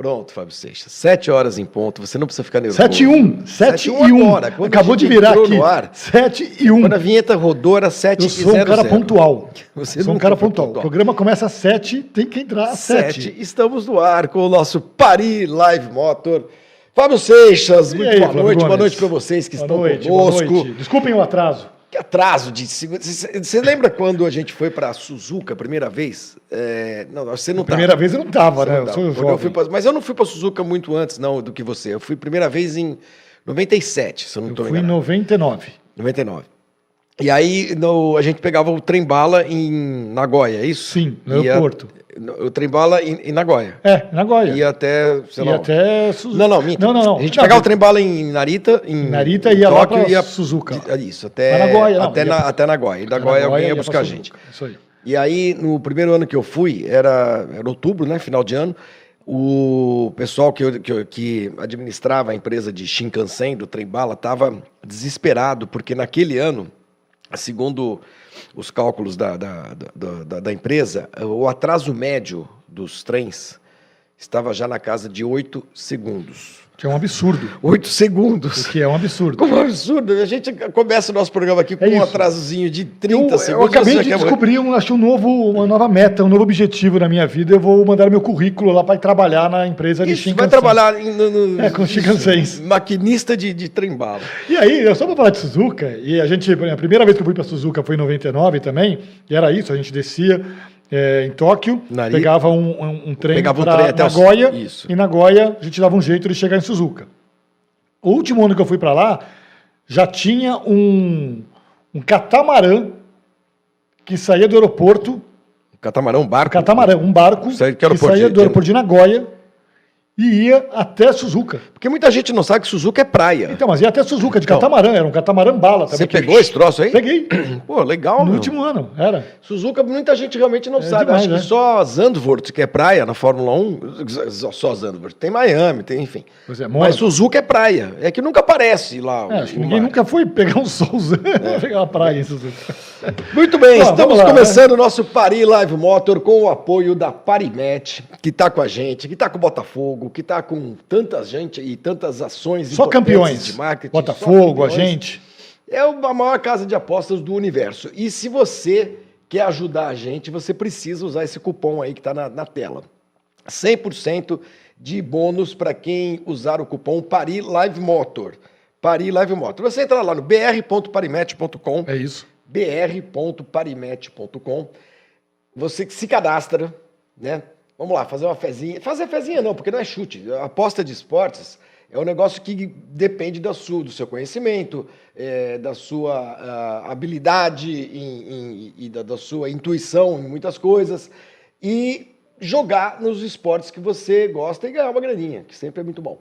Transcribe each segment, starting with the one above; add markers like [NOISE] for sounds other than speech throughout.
Pronto, Fábio Seixas. Sete horas em ponto, você não precisa ficar nervoso. 7 e 1. 7 e 1. agora, Acabou de virar aqui. ar. 7 e 1. Quando a vinheta rodou, era 7 Eu e sou um 00. cara pontual. Você sou um cara [LAUGHS] foi pontual. O pontual. programa começa às 7, tem que entrar às 7. 7. Estamos no ar com o nosso Paris Live Motor. Fábio Seixas, E muito aí, boa Flávio noite. Boa noite para vocês que Boa estão noite, boa conosco. noite. Desculpem o atraso. Que atraso de. Você lembra quando a gente foi para Suzuka a primeira vez? É, Não, você não Primeira tava. vez eu não tava, Você né? não Eu tava. sou eu jovem. fui pra- Mas eu não fui para Suzuka muito antes não do que você. Eu fui primeira vez em 97, se eu não Eu estou fui em enganado. 99. 99. E aí no- a gente pegava o trem bala em Nagoya, é isso? Sim, no Ia- aeroporto. O trem bala em, em Nagoya. É, Nagoya. Ia até, sei E lá. até Suzuka. Não, não. Não, não, não. A gente Não, pegava o trem bala em Narita, em Narita ia lá Tóquio, pra ia Suzuka. de- Isso, até Pra Nagoya, não, até, ia na, pra- até Nagoya. E Nagoya alguém ia buscar a gente. Isso aí. E aí, no primeiro ano que eu fui, era, era outubro, né? Final de ano. O pessoal que, eu- que, eu- que administrava a empresa de Shinkansen, do trem bala, estava desesperado, porque naquele ano, segundo os cálculos da, da, da, da- empresa, o atraso médio dos trens estava já na casa de 8 segundos. Que é um absurdo. 8 segundos. O que é um absurdo. Como um absurdo. A gente começa o nosso programa aqui com É um atrasozinho de Eu, 30 eu segundos. acabei você de descobrir um, acho, um novo, uma nova meta, um novo objetivo na minha vida. Eu vou mandar meu currículo lá para trabalhar na empresa de Isso, Shinkansen. vai trabalhar no, no- É, com Shinkansens. Maquinista de, de trem-bala. E aí, eu só para falar de Suzuka, e a gente, a primeira vez que eu fui para Suzuka foi em 99 também, e era isso, a gente descia é, em Tóquio, Narita. pegava um, um, um trem Pegava um trem até Nagoya, Isso. e Nagoya a gente dava um jeito de chegar em Suzuka. O último ano que eu fui para lá, já tinha um, um catamarã que saía do aeroporto barco. catamarã, um barco Sai- que que, aeroporto saía do aeroporto de Nagoya e ia até Suzuka. Porque muita gente não sabe que Suzuka é praia. Então, mas ia até Suzuka de Então, catamarã, era um catamarã bala também. Você que- pegou esse troço aí? Peguei. [CLEARS THROAT] Pô, legal, No meu. último ano, era. Suzuka, muita gente realmente não É sabe. demais, Acho né? que só Zandvoort, que é praia na Fórmula 1, só Zandvoort. Tem Miami, tem, enfim. Pois é, Mas. Suzuka é praia. É que nunca aparece lá. É, que ninguém mar. nunca foi pegar um [LAUGHS] solzão, pegar uma praia em Suzuka. Muito bem, Bom, estamos lá, né? começando o nosso Paris Live Motor com o apoio da Parimet, que está com a gente, que está com o Botafogo, que está com tanta gente e tantas ações Só campeões. de marketing. Botafogo, só a campeões. gente. É a maior casa de apostas do universo. E se você quer ajudar a gente, você precisa usar esse cupom aí que está na, na tela. 100% de bônus para quem usar o cupom Paris Live Motor. Paris Live Motor. Você entra lá no br.parimet.com É isso. br.parimet.com. Você se cadastra, né? Vamos lá, fazer uma fezinha. Fazer fezinha não, porque não é chute. A aposta de esportes é um negócio que depende da sua, do seu conhecimento, é, da sua ah, habilidade em- em- e da, da sua intuição em muitas coisas. E jogar nos esportes que você gosta e ganhar uma graninha, que sempre é muito bom.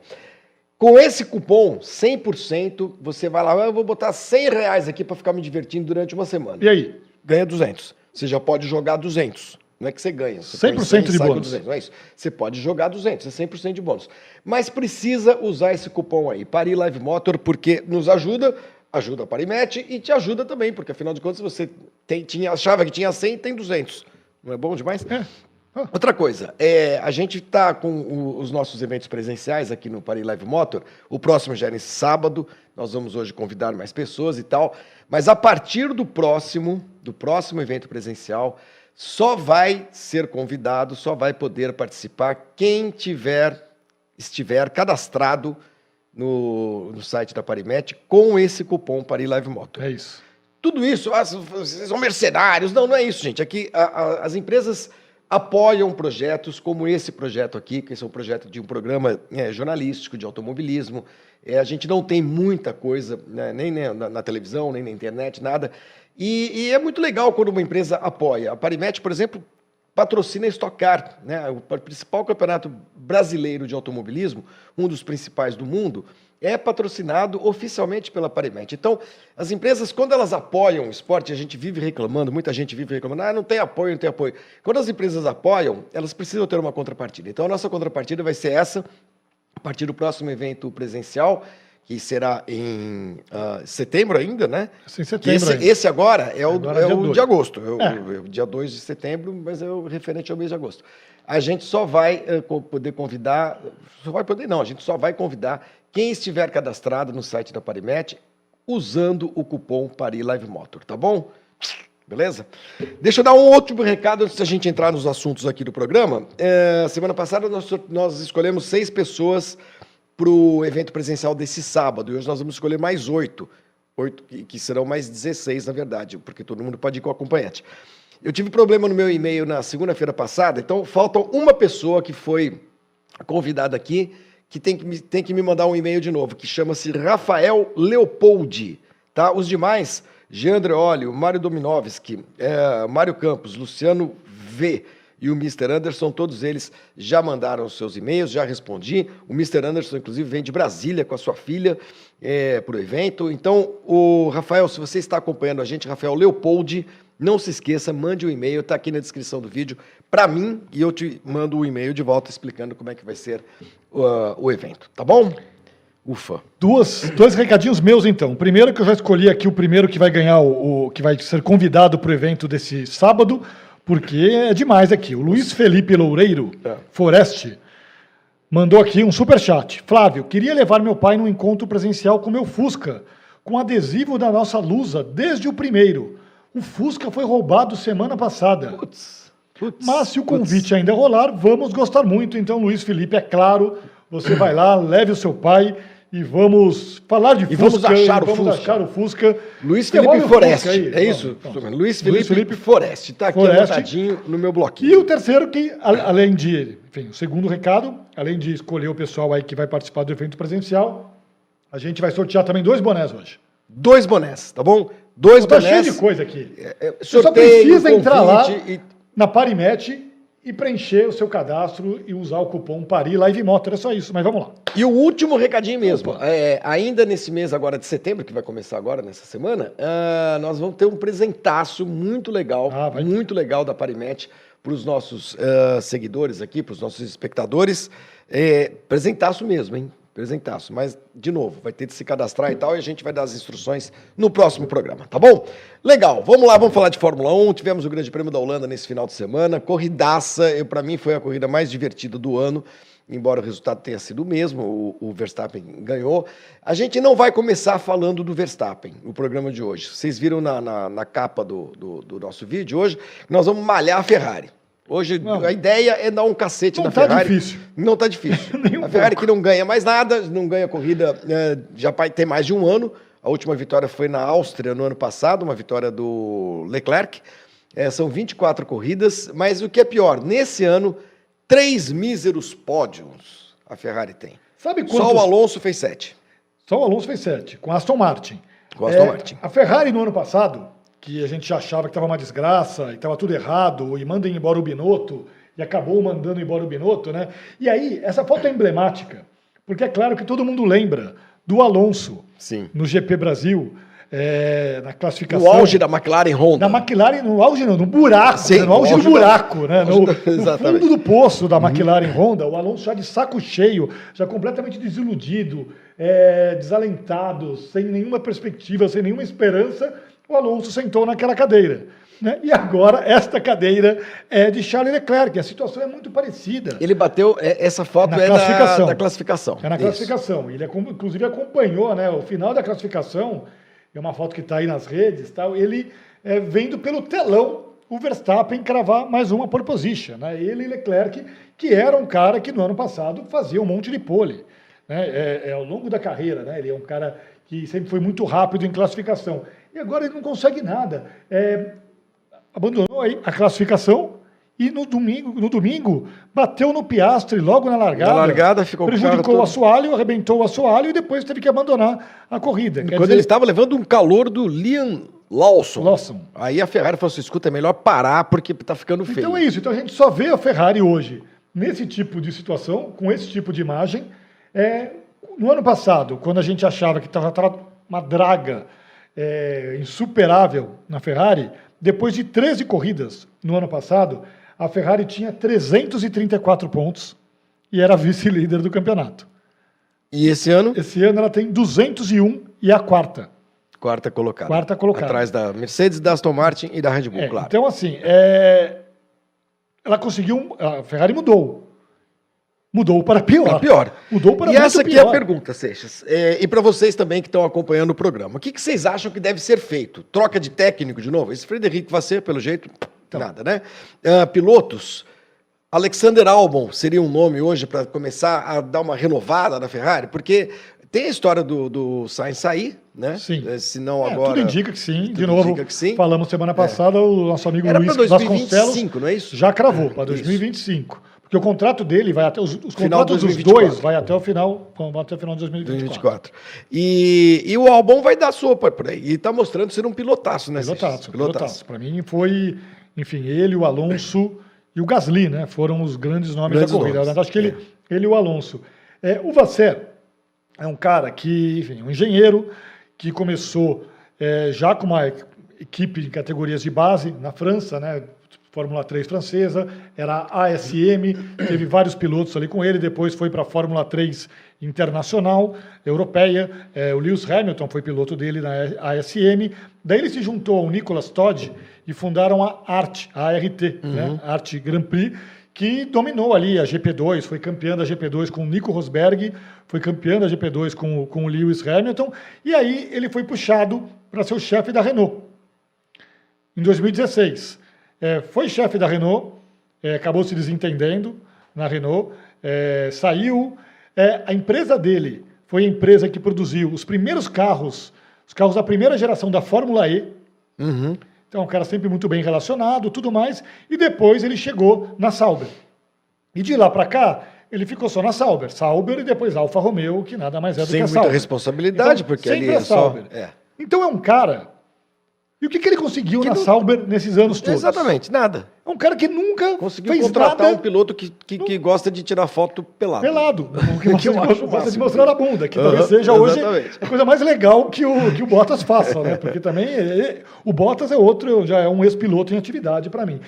Com esse cupom, 100%, você vai lá, "Ah, eu vou botar 100 reais aqui para ficar me divertindo durante uma semana. E aí? Ganha 200. Você já pode jogar 200. Não é que você ganha. Você põe 100% 100 de bônus. 200, não é isso. Você pode jogar 200, é 100% de bônus. Mas precisa usar esse cupom aí, Paris Live Motor, porque nos ajuda, ajuda a Parimet e te ajuda também, porque afinal de contas você tem, tinha, achava que tinha 100 tem 200. Não é bom demais? É. Ah, Outra coisa, é, a gente está com o- os nossos eventos presenciais aqui no Paris Live Motor. O próximo já é nesse sábado. Nós vamos hoje convidar mais pessoas e tal. Mas a partir do próximo, do próximo evento presencial, só vai ser convidado, só vai poder participar quem tiver estiver cadastrado no, no site da Parimet com esse cupom Paris Live Motor. é isso. Tudo isso, ah, vocês são mercenários. Não, não é isso, gente. Aqui a- a- as empresas apoiam projetos como esse projeto aqui, que esse é um projeto de um programa é, jornalístico de automobilismo. É, a gente não tem muita coisa, né, nem na, na- na televisão, nem na internet, nada. E, e é muito legal quando uma empresa apoia. A Parimet, por exemplo, patrocina a Stock Car, né? o principal campeonato brasileiro de automobilismo, um dos principais do mundo, é patrocinado oficialmente pela Parimet. Então, as empresas, quando elas apoiam o esporte, a gente vive reclamando, muita gente vive reclamando, ah, não tem apoio, não tem apoio. Quando as empresas apoiam, elas precisam ter uma contrapartida. Então, a nossa contrapartida vai ser essa, a partir do próximo evento presencial, que será em ah, setembro ainda, né? Que setembro esse, ainda. esse agora é o, Agora é dia o dois. de agosto, é o, É. é o dia 2 de setembro, mas é o referente ao mês de agosto. a gente só vai co- poder convidar, só vai poder não, a gente só vai convidar quem estiver cadastrado no site da Parimet usando o cupom Pari Live Motor, tá bom? Beleza? Deixa eu dar um último recado antes da gente entrar nos assuntos aqui do programa. É, semana passada nós, nós escolhemos seis pessoas para o evento presencial desse sábado e hoje nós vamos escolher mais oito. Oito, que, serão mais 16, na verdade, porque todo mundo pode ir com acompanhante. Eu tive problema no meu e-mail na segunda-feira passada, então falta uma pessoa que foi convidada aqui que tem que me, tem que me mandar um e-mail de novo, que chama-se Rafael Leopoldi. Tá? Os demais, Jean Andreoli, Mário Dominovski, eh, Mário Campos, Luciano V e o Mr. Anderson, todos eles já mandaram os seus e-mails, já respondi. O Mr. Anderson, inclusive, vem de Brasília com a sua filha para o evento. Então, o Rafael, se você está acompanhando a gente, Rafael Leopoldi, não se esqueça, mande um e-mail, está aqui na descrição do vídeo, para mim, e eu te mando o e-mail de volta explicando como é que vai ser uh, o evento, tá bom? Ufa. Duas, dois recadinhos meus, então. Primeiro que eu já escolhi aqui o primeiro que vai ganhar, o, o- que vai ser convidado para o evento desse sábado, porque é demais aqui. O Luiz Felipe Loureiro, É. Foreste, mandou aqui um superchat. Flávio, queria levar meu pai num encontro presencial com meu Fusca, com adesivo da nossa Lusa, desde o primeiro. O Fusca foi roubado semana passada. Putz. Putz. Mas se o Putz. convite ainda rolar, vamos gostar muito. Então, Luiz Felipe, é claro, você vai lá, leve o seu pai e vamos falar de E Fusca. vamos achar o vamos Fusca. achar o Fusca. Luiz Felipe aí. é isso? Vamos. Luiz Felipe, Felipe Foreste, tá aqui anotadinho no meu E bloquinho. o terceiro que, além de, enfim, o segundo recado, além de escolher o pessoal aí que vai participar do evento presencial, a gente vai sortear também dois bonés hoje. Dois bonés, tá bom? Dois Tá cheio bonés. de coisa aqui. É, Você só sorteio, precisa entrar lá e- na Parimet e preencher o seu cadastro e usar o cupom PARI Live Motor. É só isso, mas vamos lá. E o último recadinho mesmo, é, ainda nesse mês agora de setembro, que vai começar agora nessa semana, ah, nós vamos ter um presentaço muito legal, Ah, vai ter. muito legal da Parimet para os nossos ah, seguidores aqui, para os nossos espectadores. É, presentaço mesmo, hein? Presentaço. Mas, de novo, vai ter de se cadastrar e tal, e a gente vai dar as instruções no próximo programa, tá bom? Legal, vamos lá, vamos falar de Fórmula 1. Tivemos o Grande Prêmio da Holanda nesse final de semana. Corridaça, para mim foi a corrida mais divertida do ano embora o resultado tenha sido o mesmo, o, o Verstappen ganhou. A gente não vai começar falando do Verstappen, no programa de hoje. Vocês viram na, na, na capa do, do, do nosso vídeo hoje, nós vamos malhar a Ferrari. Hoje Não. a ideia é dar um cacete Não na tá Ferrari. difícil. Não tá difícil. [LAUGHS] A Ferrari pouco. que não ganha mais nada, não ganha corrida eh, já tem mais de um ano. A última vitória foi na Áustria no ano passado, uma vitória do Leclerc. Eh, são 24 corridas, mas o que é pior, nesse ano, três míseros pódios a Ferrari tem. Sabe Só quantos... o Alonso fez sete. Só o Alonso fez sete, com Aston Martin. Com Aston É, Martin. A Ferrari no ano passado, que a gente já achava que estava uma desgraça, e estava tudo errado, e mandem embora o Binotto, e acabou mandando embora o Binotto, né? E aí, essa foto é emblemática, porque é claro que todo mundo lembra do Alonso Sim. no GP Brasil, é, na classificação. No auge da McLaren Honda. Da McLaren, no auge não, no buraco, Sim, né, no auge do auge da- buraco, né? No, no fundo do poço da McLaren Honda, o Alonso já de saco cheio, já completamente desiludido, é, desalentado, sem nenhuma perspectiva, sem nenhuma esperança, o Alonso sentou naquela cadeira. né? E agora, esta cadeira é de Charles Leclerc, a situação é muito parecida. Ele bateu. é, Essa foto Na é classificação. Da, da classificação. É na Isso. classificação. Ele, inclusive, acompanhou né, o final da classificação. É uma foto que está aí nas redes. Tal, ele é, vendo pelo telão o Verstappen cravar mais uma pole position. Né? Ele e Leclerc, que era um cara que no ano passado fazia um monte de pole. Né? É, é ao longo da carreira. Né? Ele é um cara que sempre foi muito rápido em classificação. E agora ele não consegue nada. É, abandonou a classificação e no domingo, no domingo bateu no Piastre logo na largada. Na largada, ficou prejudicou o assoalho, arrebentou o assoalho e depois teve que abandonar a corrida. Quer Quando dizer, ele estava levando um calor do Liam Lawson. Lawson. Aí a Ferrari falou assim: escuta, é melhor parar porque tá ficando feio. Então é isso. Então a gente só vê a Ferrari hoje nesse tipo de situação, com esse tipo de imagem. É, no ano passado, quando a gente achava que estava uma draga é, insuperável na Ferrari, depois de 13 corridas no ano passado, a Ferrari tinha 334 pontos e era [LAUGHS] vice-líder do campeonato. E esse ano, Esse ano ela tem 201 e é a quarta. quarta colocada. Quarta colocada. Atrás da Mercedes, da Aston Martin e da Red Bull, É, claro. Então, assim, é, ela conseguiu. A Ferrari mudou. Mudou para pior. Para pior. Mudou para E essa aqui pior. é a pergunta, Seixas. É, e para vocês também que estão acompanhando o programa. O que, que vocês acham que deve ser feito? Troca de técnico de novo? Esse Frederico Vasser, pelo jeito, Então. nada, né? Ah, pilotos. Alexander Albon seria um nome hoje para começar a dar uma renovada na Ferrari? Porque tem a história do, do Sainz sair, né? Sim. Eh, Se não É, agora. tudo indica que sim. De novo, indica que sim. É. falamos semana passada, o nosso amigo Era Luiz para Vasconcelos 2025, não é isso? já cravou para 2025. Porque o contrato dele vai até. Os, os contratos dos 2024. dois vai até o final, até o final de 2024. 2024. E, e o Albon vai dar sopa por aí. E tá mostrando ser um pilotaço, né? Pilotaço, pilotaço. Para mim foi, enfim, ele, o Alonso [CLEARS THROAT] e o Gasly, né? Foram os grandes nomes Grandes da corrida. nomes, Eu acho que ele, ele e o Alonso. É, o Vasser é um cara que, enfim, um engenheiro que começou é, já com uma equipe de categorias de base na França, né? Fórmula 3 francesa, era a ASM, teve vários pilotos ali com ele, depois foi para a Fórmula 3 internacional, europeia. É, o Lewis Hamilton foi piloto dele na ASM. Daí ele se juntou ao Nicolas Todd e fundaram a ART, a ART, né? ART Grand Prix, que dominou ali a GP2, foi campeã da GP2 com o Nico Rosberg, foi campeã da GP2 com, com o Lewis Hamilton, e aí ele foi puxado para ser o chefe da Renault em 2016. É, foi chefe da Renault, é, acabou se desentendendo na Renault, é, saiu. É, a empresa dele foi a empresa que produziu os primeiros carros, os carros da primeira geração da Fórmula E. Uhum. Então, um cara sempre muito bem relacionado, tudo mais. E depois ele chegou na Sauber. E de lá para cá, ele ficou só na Sauber. Sauber e depois Alfa Romeo, que nada mais é do Sem que a muita Sauber. responsabilidade, Então, porque ali é só. Sauber. É. Então é um cara. E o que, que ele conseguiu Que na não- Sauber nesses anos todos? Exatamente, nada. É um cara que nunca Conseguiu fez contratar nada um piloto que, que, que gosta de tirar foto pelado. pelado. [LAUGHS] O que eu acho gosta de mostrar a bunda, que Aham, talvez seja hoje exatamente. a coisa mais legal que o, que o Bottas faça, né? Porque também é- o Bottas é outro, já é um ex-piloto em atividade para mim.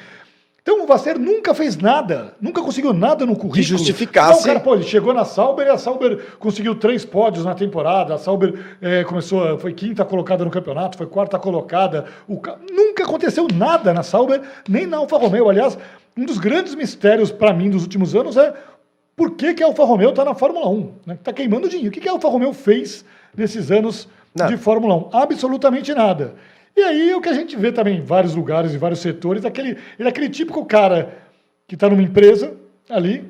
Então o Vasser nunca fez nada, nunca conseguiu nada no currículo. justificasse- Então, o cara, pô, ele chegou na Sauber e a Sauber conseguiu três pódios na temporada. A Sauber eh, começou, foi quinta colocada no campeonato, foi quarta colocada. O ca- Nunca aconteceu nada na Sauber, nem na Alfa Romeo. Aliás, um dos grandes mistérios para mim dos últimos anos é por que, que a Alfa Romeo está na Fórmula 1? Né? Está queimando dinheiro. O que, que a Alfa Romeo fez nesses anos Nada. de Fórmula 1? Absolutamente nada. E aí o que a gente vê também em vários lugares, em vários setores, aquele, ele é aquele típico cara que está numa empresa ali,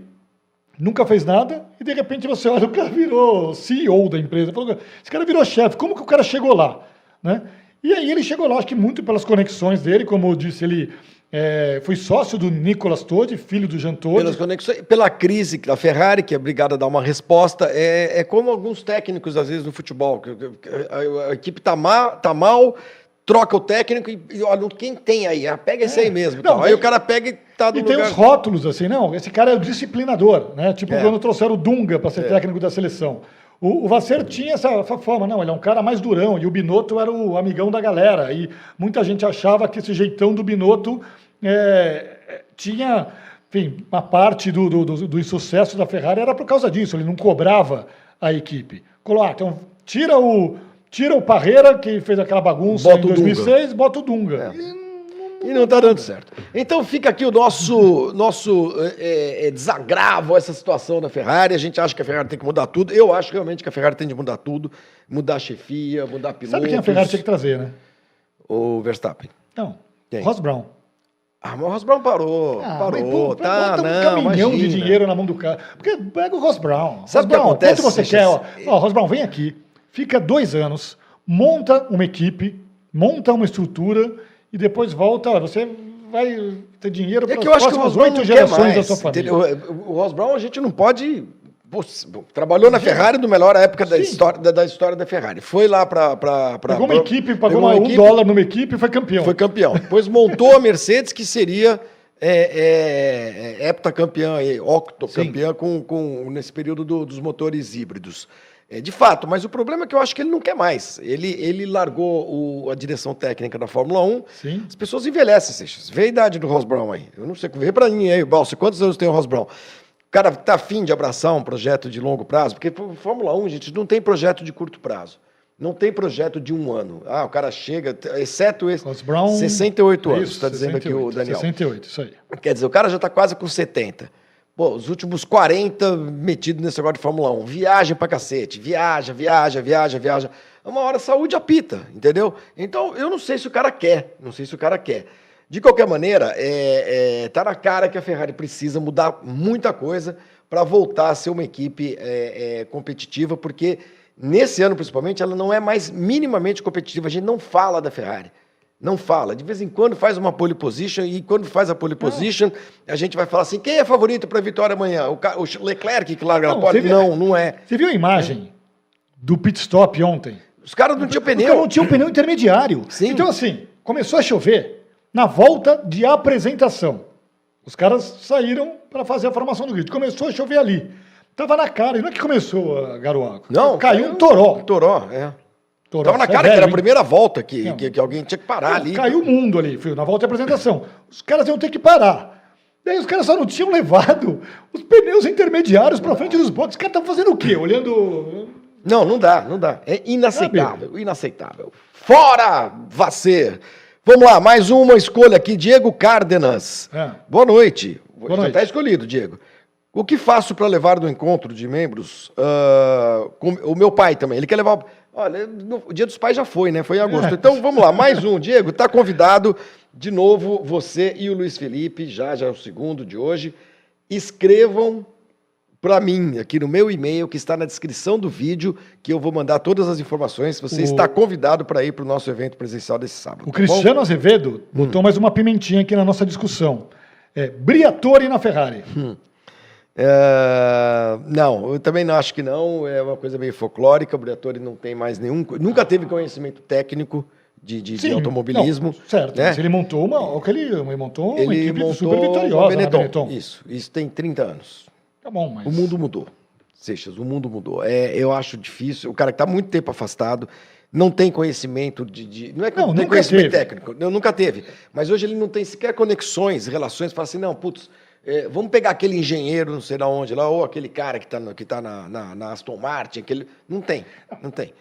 nunca fez nada, e de repente você [LAUGHS] olha, o cara virou CEO da empresa. Falou, Esse cara virou chefe, como que o cara chegou lá? Né? E aí ele chegou lá, acho que muito pelas conexões dele, como eu disse, ele é, foi sócio do Nicolas Todd, filho do Jean Todd. Pelas conexões, pela crise da Ferrari, que é obrigada a dar uma resposta, é, é como alguns técnicos, às vezes, no futebol. que- A, a equipe tá, ma, tá mal, troca o técnico e, olha, quem tem aí? Ah, pega esse aí mesmo. Não, tal. aí e- o cara pega e tá no E tem lugar... os rótulos assim, não, esse cara é o disciplinador, né? Tipo É. quando trouxeram o Dunga para ser técnico da seleção. O, o Vasser tinha essa, essa fama, não, ele é um cara mais durão, e o Binotto era o amigão da galera, e muita gente achava que esse jeitão do Binotto é, é, tinha, enfim, uma parte do, do, do, do insucesso da Ferrari era por causa disso, ele não cobrava a equipe. Falou, ah, então tira o, tira o Parreira, que fez aquela bagunça Bota em o Dunga. 2006, bota o Dunga. E E não tá dando certo. Então fica aqui o nosso, nosso é, é, desagravo a essa situação da Ferrari. A gente acha que a Ferrari tem que mudar tudo. Eu acho realmente que a Ferrari tem de mudar tudo. Mudar a chefia, mudar pilotos. Sabe quem a Ferrari tinha que trazer, né? O Verstappen. Não, Quem? Ross Brown. Ah, mas o Ross Brown parou. Ah, parou, mas, pô, tá? bota um não, caminhão de imagina. dinheiro na mão do cara. Porque pega o Ross Brown. Sabe o que acontece, Quanto você quer? Ó, ó, Ross Brown, vem aqui, fica dois anos, monta uma equipe, monta uma estrutura e depois volta. Você vai ter dinheiro É para que eu as o próximas oito gerações da sua família. entendeu? O Ross Brown a gente não pode... Trabalhou na Ferrari no melhor época da história da, da história da Ferrari. Foi lá para... Pegou uma equipe, pagou uma- um dólar numa equipe e foi campeão. Foi campeão. Depois montou a Mercedes, que seria é, é, é, heptacampeã, octocampeã com, com, nesse período do- dos motores híbridos. É, de fato, mas o problema é que eu acho que ele não quer mais. Ele, ele largou o- a direção técnica da Fórmula 1. Sim. As pessoas envelhecem, Seixas. Vê a idade do Ross Brown aí. Eu não sei, vê pra mim aí, Balsa, quantos anos tem o Ross Brown? O cara tá afim de abraçar um projeto de longo prazo, porque Fórmula 1, gente, não tem projeto de curto prazo. Não tem projeto de um ano. Ah, o cara chega, exceto esse. Ross Brown, 68 é anos, está dizendo aqui o 68, Daniel. 68, isso aí. Quer dizer, o cara já está quase com 70. Pô, os últimos 40 metidos nesse negócio de Fórmula 1. Viagem pra cacete. Viaja, viaja, viaja, viaja. Uma hora a saúde apita, entendeu? Então, eu não sei se o cara quer. Não sei se o cara quer. De qualquer maneira, é, é, tá na cara que a Ferrari precisa mudar muita coisa para voltar a ser uma equipe é, é, competitiva, porque nesse ano, principalmente, ela não é mais minimamente competitiva. A gente não fala da Ferrari. Não fala. De vez em quando faz uma pole position e quando faz a pole position, a gente vai falar assim: quem é favorito para a vitória amanhã? O, o Leclerc que larga Não, na pole? Não, não é. Você viu a imagem do pit stop ontem? Os caras não tinham pneu. não tinha um pneu intermediário. Sim. Então, assim, começou a chover na volta de apresentação. Os caras saíram para fazer a formação do grid. Começou a chover ali. Tava na cara. E não é que começou a garoa. Não, Caiu um toró. Toró, é. Tava na é cara que velho, era a primeira volta que, que, que alguém tinha que parar ali. Caiu o mundo ali, filho, na volta de apresentação. Os caras iam ter que parar. Daí os caras só não tinham levado os pneus intermediários para frente dos boxes. Os caras estavam fazendo o quê? Olhando. Não, não dá, não dá. É inaceitável, inaceitável. Fora, Vacer! Vamos lá, mais uma escolha aqui, Diego Cárdenas. É. Boa noite. Boa Já noite. está escolhido, Diego. O que faço para levar do encontro de membros? ah, com o meu pai também. Ele quer levar. Olha, no- o dia dos pais já foi, né? Foi em agosto. É. Então vamos lá, mais um. Diego, está convidado. De novo, você e o Luiz Felipe, já já é o segundo de hoje. Escrevam para mim, aqui no meu e-mail, que está na descrição do vídeo, que eu vou mandar todas as informações. Você O- está convidado para ir para o nosso evento presencial desse sábado. O tá bom? Cristiano Azevedo Hum. botou mais uma pimentinha aqui na nossa discussão. É Briatore na Ferrari. Hum. É, não, eu também não acho que não. É uma coisa meio folclórica. O Briatore não tem mais nenhum. Nunca teve conhecimento técnico de, de- de Sim, automobilismo. não, certo. né? Mas ele montou uma. olha que Ele, ele montou uma Ele equipe montou super vitoriosa na Benetton. Benetton. Isso, isso tem 30 anos. Tá bom, mas. O mundo mudou. Seixas, o mundo mudou. É, eu acho difícil. O cara que está muito tempo afastado, não tem conhecimento de. de- não é que Não, não, tem conhecimento teve. técnico. Não, nunca teve. Mas hoje ele não tem sequer conexões, relações, fala assim, não, putz, é, vamos pegar aquele engenheiro, não sei da onde lá, ou aquele cara que está que tá na, na, na Aston Martin, aquele. Não tem, não tem.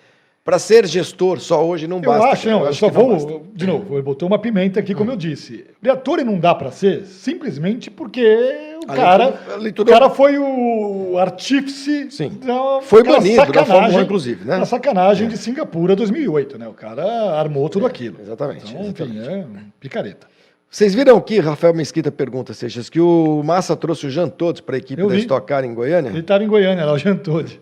Para ser gestor só hoje não Eu basta. acho, não, eu acho só não vou. basta. Hum. de novo, ele botou uma pimenta aqui, como eu disse. Briatore não dá pra ser simplesmente porque o A cara. leitura- a O leitura- cara foi o artífice. Sim. da- Foi banido da Fórmula 1, sacanagem- inclusive, né? Da sacanagem de Singapura 2008, né? O cara armou tudo aquilo. exatamente, Então, enfim, exatamente. é picareta. Vocês viram aqui, Rafael Mesquita pergunta, Seixas, que o Massa trouxe o Jean Todt para a equipe Eu da vi. Stock Car em Goiânia? Ele estava em Goiânia, lá, o Jantode.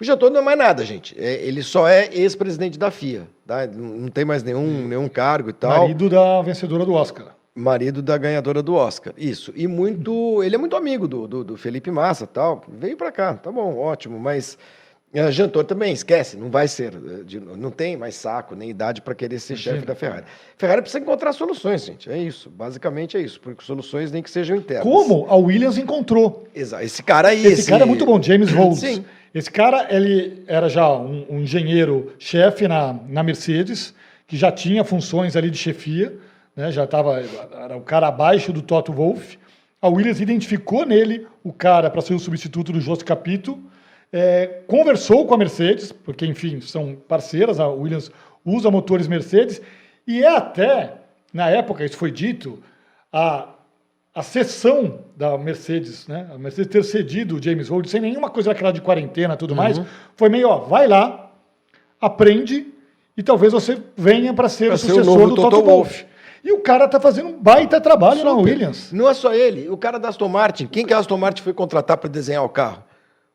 O Jean Todt não é mais nada, gente. É, ele só é ex-presidente da FIA. Tá? Não não tem mais nenhum, nenhum cargo e tal. Marido da vencedora do Oscar. Marido da ganhadora do Oscar. Isso. E muito. Ele é muito amigo do, do, do Felipe Massa tal. Veio para cá. Tá bom, ótimo. Mas. Jean Todt também, esquece, não vai ser. eh, não tem mais saco nem idade para querer ser chefe da Ferrari. Ferrari precisa encontrar soluções, gente. É isso. Basicamente é isso. Porque soluções nem que sejam internas. Como a Williams encontrou. Exa- Esse cara aí. Esse, cara é muito bom, James [LAUGHS] Rhodes. Sim. Esse cara, ele era já um, um engenheiro-chefe na, na Mercedes, que já tinha funções ali de chefia, né? já estava, era o cara abaixo do Toto Wolff. A Williams identificou nele o cara para ser o substituto do Jos Capito, é, conversou com a Mercedes, porque, enfim, são parceiras, a Williams usa motores Mercedes, e é até, na época, isso foi dito, a, a cessão da Mercedes, né? A Mercedes ter cedido o James Rhodes sem nenhuma coisa daquela de quarentena e tudo mais, foi meio, ó, vai lá, aprende e talvez você venha para ser Pra o ser o sucessor novo do Toto Toto Wolff. Wolff. E o cara tá fazendo um baita trabalho na Williams. Não é só ele, o cara da Aston Martin. Quem que a Aston Martin foi contratar para desenhar o carro?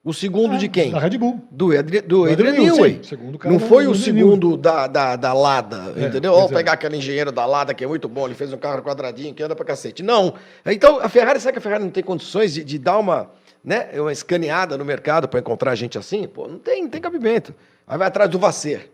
O segundo de quem? Da Red Bull. Do, Adri, do Adrian Adrian Newey. Não do foi o segundo da, da, da Lada, É, entendeu? Vamos é. pegar aquele engenheiro da Lada que é muito bom, ele fez um carro quadradinho que anda pra cacete. Não. Então, a Ferrari, será que a Ferrari não tem condições de, de dar uma, né, uma escaneada no mercado para encontrar gente assim? Pô, não tem, não tem cabimento. Aí vai atrás do Vacer.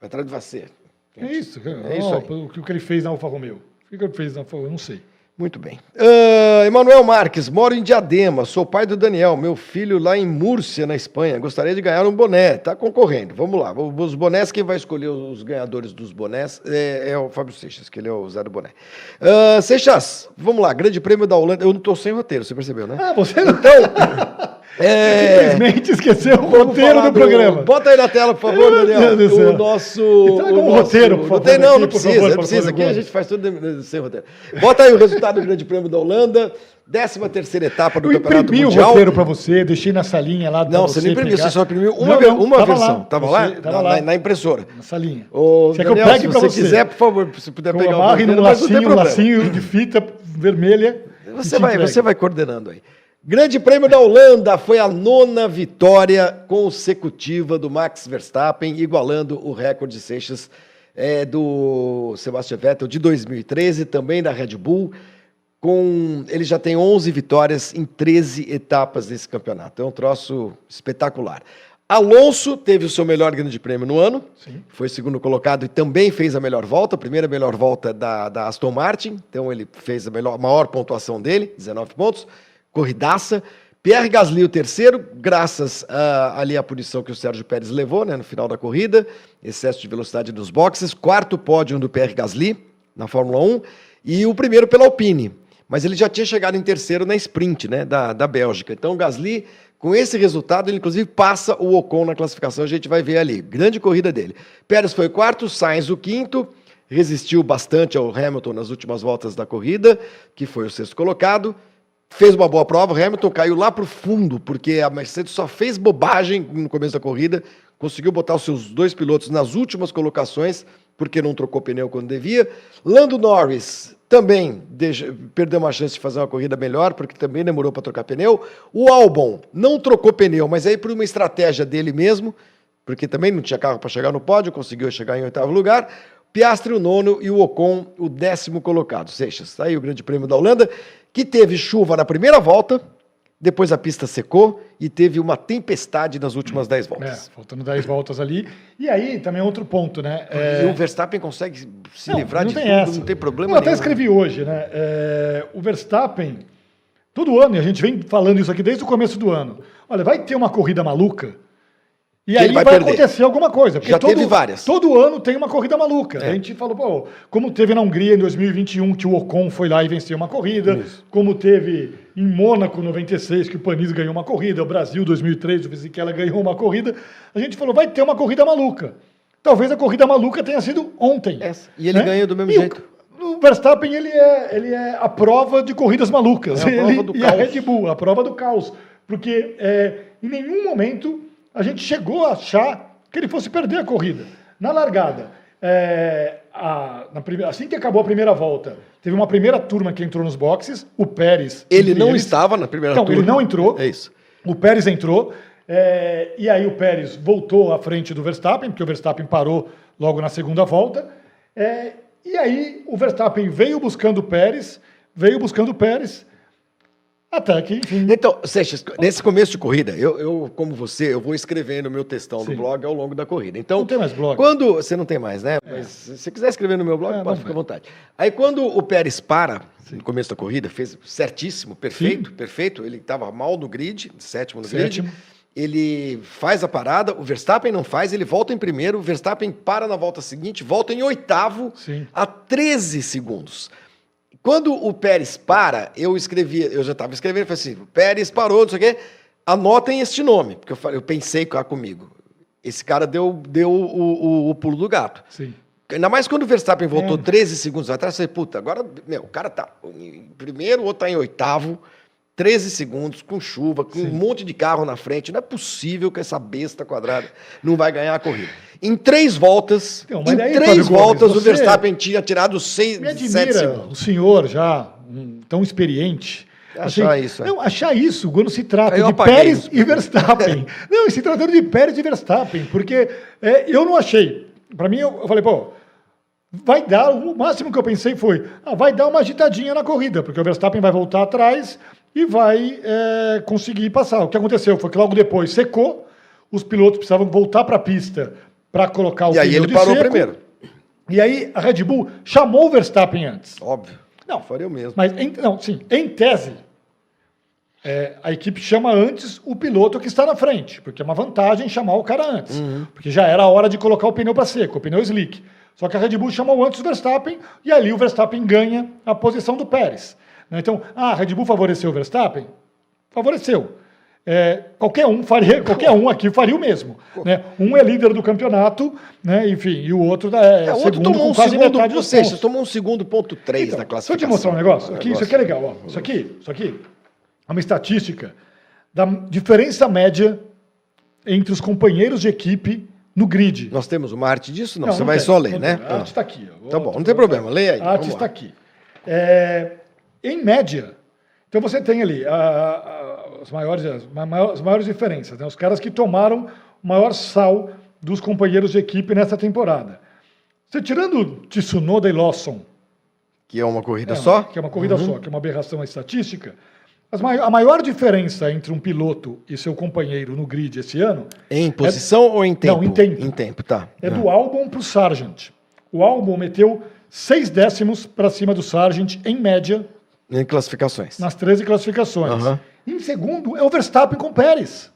Vai atrás do Vacer. É isso. É isso Ó, o que ele fez na Alfa Romeo. O que ele fez na Alfa Romeo, eu não sei. Muito bem. Ah, Emanuel Marques, moro em Diadema, sou pai do Daniel, meu filho lá em Múrcia, na Espanha. Gostaria de ganhar um boné, tá concorrendo. Vamos lá. Os bonés, quem vai escolher os ganhadores dos bonés é, é o Fábio Seixas, que ele é o Zé do Boné. Ah, Seixas, vamos lá, Grande Prêmio da Holanda. Eu não tô sem roteiro, você percebeu, né? Ah, você não. Então, [LAUGHS] É. Simplesmente esqueceu o Vamos roteiro falar do programa. Bota aí na tela, por favor, Meu Daniel. Deus do céu. O nosso. E traga o nosso- roteiro, por Não favor, tem, não, aqui, não precisa. favor, não precisa. Aqui a gente faz tudo sem roteiro. Bota aí o resultado do Grande Prêmio da Holanda, 13 terceira etapa do Eu Campeonato imprimi o Mundial. roteiro para você, deixei na salinha lá. Não, você não imprimiu, você só imprimiu uma, Não, não, uma tava versão. lá. Tava lá? Tava Na- lá. Na, na impressora. Na salinha. Ô, Quer que Daniel, eu pegue se você você? quiser, por favor, se puder Eu pegar o roteiro, tem lacinho, lacinho de fita vermelha. Você vai, você vai coordenando aí. Grande Prêmio da Holanda foi a nona vitória consecutiva do Max Verstappen, igualando o recorde Seixas é, do Sebastian Vettel de 2013, também da Red Bull. Com, ele já tem 11 vitórias em 13 etapas desse campeonato. É um troço espetacular. Alonso teve o seu melhor grande prêmio no ano, Sim. foi segundo colocado e também fez a melhor volta, a primeira melhor volta da, da Aston Martin, então ele fez a melhor, maior pontuação dele, 19 pontos, corridaça. Pierre Gasly o terceiro, graças a, ali à punição que o Sérgio Pérez levou né, no final da corrida, excesso de velocidade nos boxes, quarto pódio do Pierre Gasly na Fórmula 1 e o primeiro pela Alpine. Mas ele já tinha chegado em terceiro na sprint né, da, da Bélgica. Então o Gasly, com esse resultado, ele inclusive passa o Ocon na classificação, a gente vai ver ali. Grande corrida dele. Pérez foi quarto, Sainz o quinto, resistiu bastante ao Hamilton nas últimas voltas da corrida, que foi o sexto colocado. Fez uma boa prova, Hamilton caiu lá para o fundo, porque a Mercedes só fez bobagem no começo da corrida, conseguiu botar os seus dois pilotos nas últimas colocações, porque não trocou pneu quando devia. Lando Norris também deixa- perdeu uma chance de fazer uma corrida melhor, porque também demorou para trocar pneu. O Albon não trocou pneu, mas aí por uma estratégia dele mesmo, porque também não tinha carro para chegar no pódio, conseguiu chegar em oitavo lugar. Piastri o nono e o Ocon o décimo colocado. Seixas, tá aí o Grande Prêmio da Holanda, que teve chuva na primeira volta, depois a pista secou e teve uma tempestade nas últimas dez É, voltas. faltando 10 voltas ali. E aí também outro ponto, né? É, E o Verstappen consegue se Não, livrar não de tudo, essa. não tem problema Eu até nenhum. escrevi hoje, né? É, o Verstappen, todo ano, e a gente vem falando isso aqui desde o começo do ano. Olha, vai ter uma corrida maluca. E aí vai, vai acontecer alguma coisa. porque Já todo, teve várias. Todo ano tem uma corrida maluca. É. A gente falou, pô, como teve na Hungria em 2021, que o Ocon foi lá e venceu uma corrida. Como teve em Mônaco 96, que o Panis ganhou uma corrida. O Brasil 2003, o Fisichella ganhou uma corrida. A gente falou, vai ter uma corrida maluca. Talvez a corrida maluca tenha sido ontem. Essa. E ele ganha do mesmo E o- jeito. O Verstappen, ele é, ele é a prova de corridas malucas. É a prova Ele- do [LAUGHS] e a caos. Red Bull, a prova do caos. Porque é, em nenhum momento a gente chegou a achar que ele fosse perder a corrida. Na largada, é, a- na prime- assim que acabou a primeira volta, teve uma primeira turma que entrou nos boxes, o Pérez. Ele não eles. estava na primeira Então, turma. ele não entrou. É isso. O Pérez entrou, é, e aí o Pérez voltou à frente do Verstappen, porque o Verstappen parou logo na segunda volta. é, e aí o Verstappen veio buscando o Pérez, veio buscando o Pérez, até que, enfim. Então, Seixas, nesse começo de corrida, eu, eu, como você, eu vou escrevendo meu textão Sim. do blog ao longo da corrida. Então, Não tem mais blog. Quando você não tem mais, né? Mas se você quiser escrever no meu blog, É, pode ficar à vontade. Aí quando o Pérez para no começo da corrida, fez certíssimo, perfeito, perfeito. Ele estava mal no grid, sétimo no Sétimo. grid. Ele faz a parada, o Verstappen não faz, ele volta em primeiro, o Verstappen para na volta seguinte, volta em oitavo Sim. a 13 segundos. Quando o Pérez para, eu escrevi, eu já estava escrevendo, falei assim, o Pérez parou, não sei o quê, anotem este nome, porque eu, falei, eu pensei cá comigo. Esse cara deu, deu o, o- o pulo do gato. Sim. Ainda mais quando o Verstappen voltou É. 13 segundos atrás, eu falei, puta, agora, meu, o cara tá em primeiro, o outro tá em oitavo, 13 segundos, com chuva, com um monte de carro na frente. Não é possível que essa besta quadrada não vai ganhar a corrida. Em três voltas, Então, em daí, três Fábio Gomes, voltas, o você- Verstappen tinha tirado seis, Me sete admira segundos. o senhor já, um, tão experiente. Achar isso, é. Não, achar isso quando se trata eu de Pérez isso. e Verstappen. [LAUGHS] não, se tratando de Pérez e Verstappen, porque é, eu não achei. Para mim, eu, eu falei, pô, vai dar, o máximo que eu pensei foi, ah, vai dar uma agitadinha na corrida, porque o Verstappen vai voltar atrás e vai é, conseguir passar. O que aconteceu foi que logo depois secou, os pilotos precisavam voltar para a pista para colocar o E aí ele parou seco. primeiro. E aí a Red Bull chamou o Verstappen antes. Óbvio. Não. faria o mesmo. Mas, em, não, sim, em tese, é, a equipe chama antes o piloto que está na frente, porque é uma vantagem chamar o cara antes, porque já era a hora de colocar o pneu para seco, o pneu slick. Só que a Red Bull chamou antes o Verstappen e ali o Verstappen ganha a posição do Pérez. Né? Então, ah, a Red Bull favoreceu o Verstappen? Favoreceu. é, qualquer um faria, [LAUGHS] qualquer um aqui faria o mesmo. Né? Um é líder do campeonato, né? enfim, e o outro é, É, o outro segundo tomou com um quase segundo, metade dos pontos. tomou um segundo ponto 3 Então, na Deixa eu classificação. te mostrar um negócio. Aqui, isso aqui é Negócio. legal. Ó. Isso aqui, isso aqui é uma estatística da diferença média entre os companheiros de equipe no grid. Nós temos uma arte disso? Não, você não vai tem, só ler, não né? tem. A arte está aqui. ó. Tá bom, não tem problema, leia aí, A arte está aqui. É, em média, então você tem ali a- a- as, maiores, as, ma- as maiores diferenças, né? os caras que tomaram o maior sal dos companheiros de equipe nessa temporada. Você tirando Tsunoda e Lawson, Que é uma corrida é, só? Que é uma corrida só, que é uma aberração estatística. As mai- a maior diferença entre um piloto e seu companheiro no grid esse ano Em posição ou em tempo? Não, em tempo. Em tempo, tá. é do Albon para o Sargent. O Albon meteu seis décimos para cima do Sargent, em média, Em classificações. nas 13 classificações. Aham. Em segundo é o Verstappen com Pérez.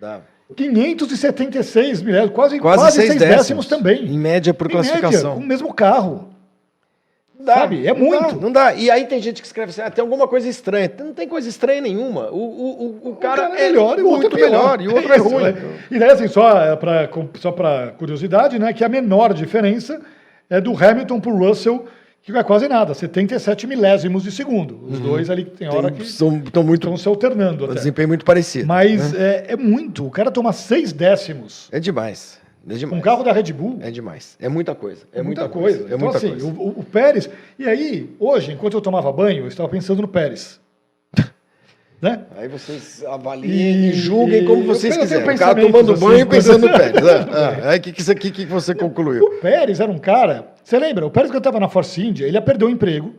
Dá. 576 milésimos, quase, Quase, quase, seis seis décimos. décimos, também. Em média por Em classificação. Média, com o mesmo carro. Dá, Sabe? É não muito. Dá, não dá. E aí tem gente que escreve assim, ah, tem alguma coisa estranha. Não tem coisa estranha nenhuma. O, o, o, o cara, é melhor e o outro muito é melhor. E o outro é [LAUGHS] isso, ruim. né? E daí, assim, só para só pra curiosidade, né, que a menor diferença é do Hamilton para o Russell, que é quase nada, 77 milésimos de segundo. Os dois ali tem hora que Estão muito... estão se alternando até. desempenho muito parecido. Mas é, é muito. O cara toma seis décimos. É demais. É demais. Um carro da Red Bull. É demais. É muita coisa. É, É muita coisa. É então, muita assim, coisa. O- o Pérez. E aí, hoje, enquanto eu tomava banho, eu estava pensando no Pérez. Né? Aí vocês avaliem e, julguem como vocês quiserem. O cara tomando banho e [LAUGHS] pensando no Pérez. Ah, [LAUGHS] ah, aí o que, que, que que você concluiu? O Pérez era um cara. Você lembra? O Pérez, quando estava na Force India, ele ia perder o emprego.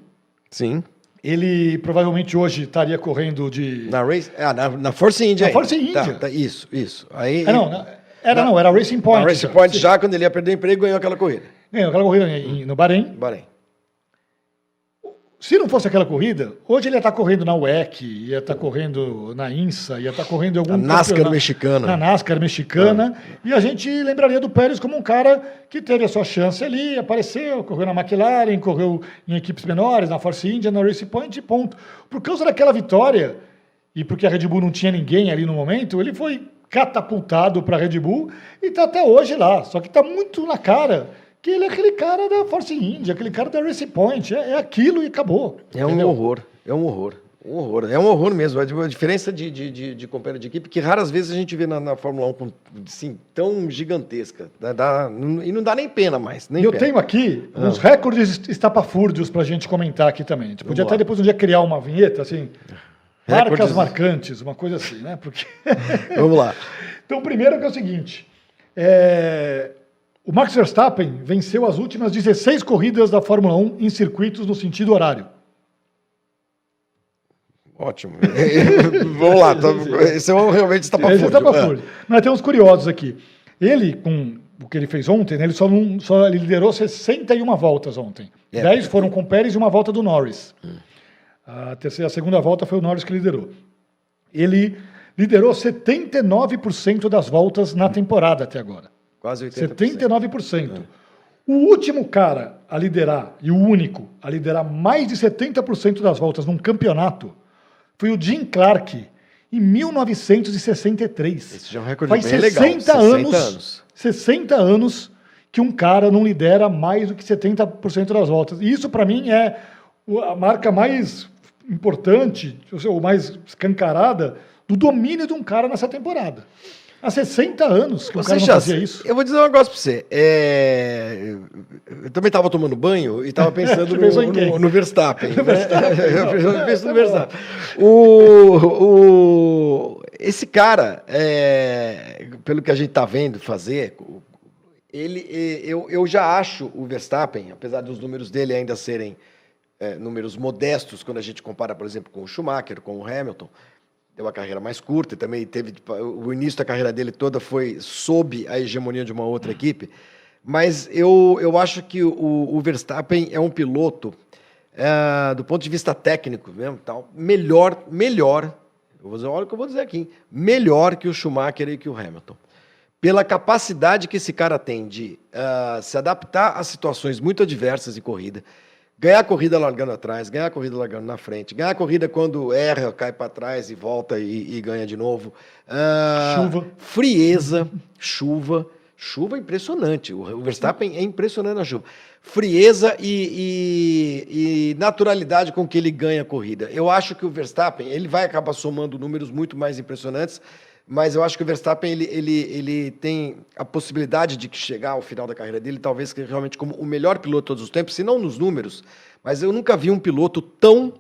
Sim. Ele provavelmente hoje estaria correndo de. Na Race. Ah, na, na Force India. Na. Force India. Tá, tá, isso, isso. Aí, Ah, não, na- era Na- não, era Racing Point. na Race já. Point, já quando ele ia perder o emprego, ganhou aquela corrida. Ganhou aquela corrida em- no Bahrein. Bahrein. Se não fosse aquela corrida, hoje ele ia estar correndo na WEC, ia estar correndo na INSA, ia estar correndo em algum Na NASCAR mexicana. Na NASCAR mexicana. E a gente lembraria do Pérez como um cara que teve a sua chance ali, apareceu, correu na McLaren, correu em equipes menores, na Force India, na Race Point, e ponto. Por causa daquela vitória, e porque a Red Bull não tinha ninguém ali no momento, ele foi catapultado para a Red Bull e está até hoje lá. Só que está muito na cara que ele é aquele cara da Force India, aquele cara da Race Point. É, é aquilo e acabou. É um horror. É um horror. Um horror. É um horror mesmo. A diferença de, de, de, de companheiro de equipe que raras vezes a gente vê na, na Fórmula 1 com, assim, tão gigantesca. Dá- dá- e não dá nem pena mais. Nem eu pena. tenho aqui uns recordes estapafúrdios para a gente comentar aqui também. A gente podia Vamos até lá. depois um dia criar uma vinheta, assim, marcas Recordes- marcantes, uma coisa assim, né? Porque... Vamos lá. [LAUGHS] então, o primeiro que é o seguinte, é, o Max Verstappen venceu as últimas 16 corridas da Fórmula 1 em circuitos no sentido horário. Ótimo. [LAUGHS] Vamos lá. Tá, esse é um realmente está para é estapafúrdio. Mas tem uns curiosos aqui. Ele, com o que ele fez ontem, né, ele só, não, só ele liderou 61 voltas ontem. É. 10 foram com o Pérez e uma volta do Norris. A terceira, a segunda volta foi o Norris que liderou. Ele liderou 79% das voltas na temporada até agora. Quase 80%. 79%. O último cara a liderar, e o único a liderar mais de 70% das voltas num campeonato, foi o Jim Clark, em 1963. Esse já é um recorde Faz bem legal. 60 anos, anos. 60 anos que um cara não lidera mais do que 70% das voltas. E isso, para mim, é a marca mais importante, ou mais escancarada, do domínio de um cara nessa temporada. Há 60 anos que o Você cara não já- fazia isso. Eu vou dizer um negócio pra você. É, Eu também estava tomando banho e estava [LAUGHS] pensando Você pensou em no, no, no Verstappen. [LAUGHS] né? [LAUGHS] Eu penso no Tá Verstappen. O, o- Esse cara, é, pelo que a gente está vendo fazer, ele, é, eu, eu já acho o Verstappen, apesar dos números dele ainda serem é, números modestos, quando a gente compara, por exemplo, com o Schumacher, com o Hamilton, deu uma carreira mais curta e também teve tipo, o início da carreira dele toda foi sob a hegemonia de uma outra equipe. Mas eu, eu acho que o, o Verstappen é um piloto, é, do ponto de vista técnico mesmo, tal, melhor, melhor, eu vou dizer, olha o que eu vou dizer aqui, melhor que o Schumacher e que o Hamilton. Pela capacidade que esse cara tem de ah, se adaptar a situações muito adversas em corrida, ganhar a corrida largando atrás, ganhar a corrida largando na frente, ganhar a corrida quando erra, cai para trás e volta e, e ganha de novo. Ah, Chuva. Frieza, chuva. Chuva é impressionante. O o Verstappen é impressionante na chuva. Frieza e, e- e naturalidade com que ele ganha a corrida. Eu acho que o Verstappen ele vai acabar somando números muito mais impressionantes, mas eu acho que o Verstappen ele, ele, ele tem a possibilidade de chegar ao final da carreira dele, talvez que realmente como o melhor piloto de todos os tempos, se não nos números, mas eu nunca vi um piloto tão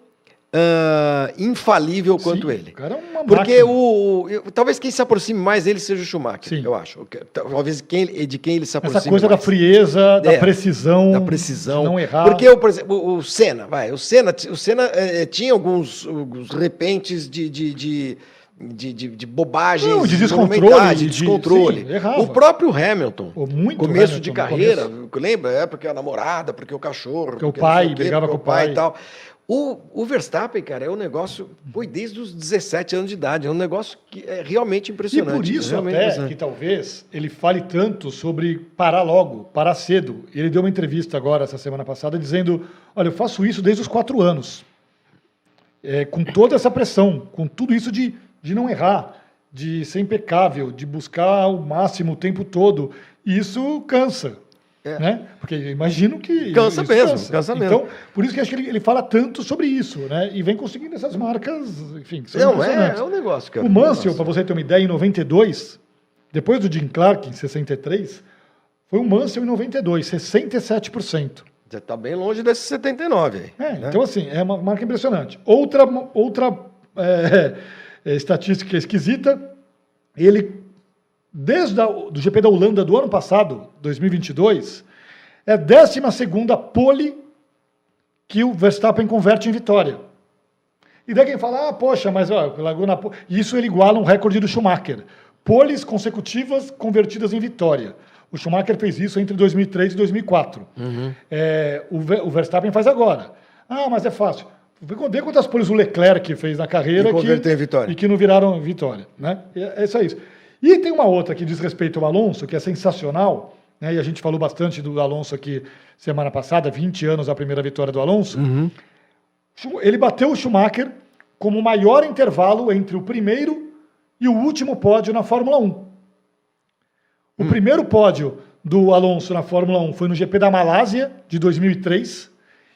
ah, infalível quanto Sim, ele. O cara é uma Porque o, eu- talvez quem se aproxime mais dele seja o Schumacher, Sim. eu acho. Talvez quem, de quem ele se aproxime Essa coisa da mais. frieza, da É, precisão, da precisão. não errar. Porque, eu, por exemplo, o, o Senna, vai, o Senna, o Senna eh, tinha alguns, alguns repentes de, de, de, de, de- de bobagens, Não, de descontrole, de de- descontrole. sim, o próprio Hamilton, Pô, muito começo Hamilton de carreira, lembra? É porque a namorada, porque o cachorro, Porque o não pai quê, brigava porque com o pai. e tal. O, o Verstappen, cara, é um negócio, foi desde os 17 anos de idade, é um negócio que é realmente E impressionante. por isso até que talvez ele fale tanto sobre parar logo, parar cedo. Ele deu uma entrevista agora, essa semana passada, dizendo, olha, eu faço isso desde os quatro anos. É, com toda essa pressão, com tudo isso de, de não errar, de ser impecável, de buscar o máximo o tempo todo. E isso cansa. É. Né? Porque eu imagino que. Cansa mesmo, cansa mesmo. Então, por isso que acho que ele, ele fala tanto sobre isso, né? E vem conseguindo essas marcas, enfim, que são Não, é, é um negócio, cara. O Mansell, para você ter uma ideia, em 92, depois do Jim Clark, em 63, foi o Mansell em 92, 67%. Já está bem longe desse 79 aí. É, né? Então, assim, é uma marca impressionante. Outra, outra é, estatística esquisita, ele, desde a, do GP da Holanda do ano passado, 2022, é a 12 pole que o Verstappen converte em vitória. E daí quem fala, ah, poxa, mas ó, largou na po-". Isso ele iguala um recorde do Schumacher. Poles consecutivas convertidas em vitória. O Schumacher fez isso entre 2003 e 2004. É, o, Ver- o Verstappen faz agora. Ah, mas é fácil. Vê quantas poles o Leclerc fez na carreira E converteu que, em vitória. e que não viraram vitória. Né? É, é só isso. E tem uma outra que diz respeito ao Alonso, que é sensacional, né? e a gente falou bastante do Alonso aqui semana passada, 20 anos a primeira vitória do Alonso. Schu- Ele bateu o Schumacher como o maior intervalo entre o primeiro e o último pódio na Fórmula 1. O primeiro pódio do Alonso na Fórmula 1 foi no GP da Malásia, de 2003,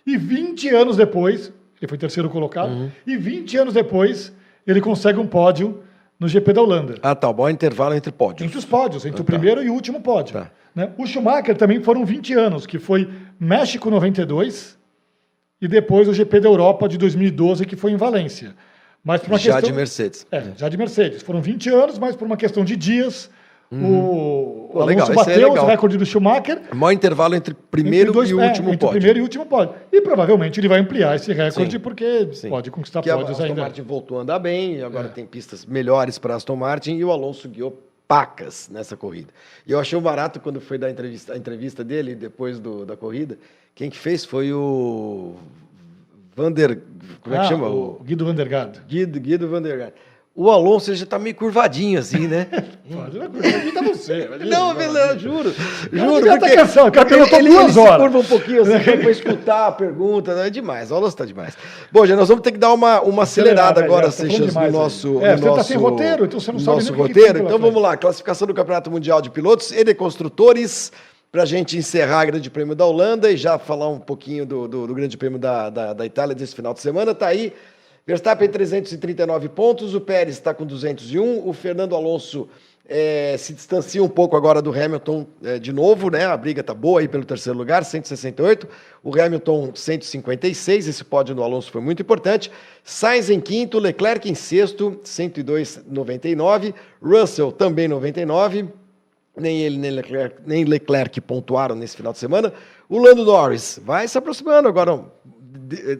e 20 anos depois, ele foi terceiro colocado, e 20 anos depois, ele consegue um pódio no GP da Holanda. Ah, tá. Bom intervalo entre pódios. Entre os pódios, entre o Tá. primeiro e o último pódio. Tá. né? O Schumacher também foram 20 anos, que foi México 92 e depois o GP da Europa de 2012, que foi em Valência. Mas por uma Já questão... de Mercedes. É, já de Mercedes. Foram 20 anos, mas por uma questão de dias, o, o Pô, Alonso esse é bateu o recorde do Schumacher. Maior intervalo entre primeiro entre dois- e o é, último entre pódio. o primeiro e o último pódio. E provavelmente ele vai ampliar esse recorde, Sim. porque Sim. pode conquistar que a pódios Aston ainda. Martin voltou a andar bem, e agora É. tem pistas melhores para Aston Martin e o Alonso guiou pacas nessa corrida. E eu achei um barato quando foi dar a entrevista, a entrevista dele depois do- da corrida. Quem que fez foi o Vander, como é que Ah, chama? O O Guido Vandergaard. Guido, Guido Vandergaard. O Alonso ele já tá meio curvadinho assim, né? [LAUGHS] Pode, Imita você. imagina. Não, Vilão, juro. Juro, tá cansado, o cara perguntou ele, duas ele se horas. curva um pouquinho assim [LAUGHS] para escutar a pergunta. né? É demais, o Alonso tá demais. Bom, já nós vamos ter que dar uma, uma acelerada Acelerar, agora, é, tá Seixas, no nosso. É, no você tá nosso, sem roteiro, então você não sabe nosso o que que roteiro. Então vamos lá, classificação do Campeonato Mundial de Pilotos e de Construtores. Para a gente encerrar a Grande Prêmio da Holanda e já falar um pouquinho do, do, do Grande Prêmio da, da, da Itália desse final de semana, tá aí. Verstappen 339 pontos, o Pérez está com 201, o Fernando Alonso eh, se distancia um pouco agora do Hamilton eh, de novo, né? A briga tá boa aí pelo terceiro lugar, 168. O Hamilton 156, esse pódio do Alonso foi muito importante. Sainz em quinto, Leclerc em sexto, 102,99. Russell também 99. Nem ele nem Leclerc, nem Leclerc pontuaram nesse final de semana. O Lando Norris vai se aproximando agora,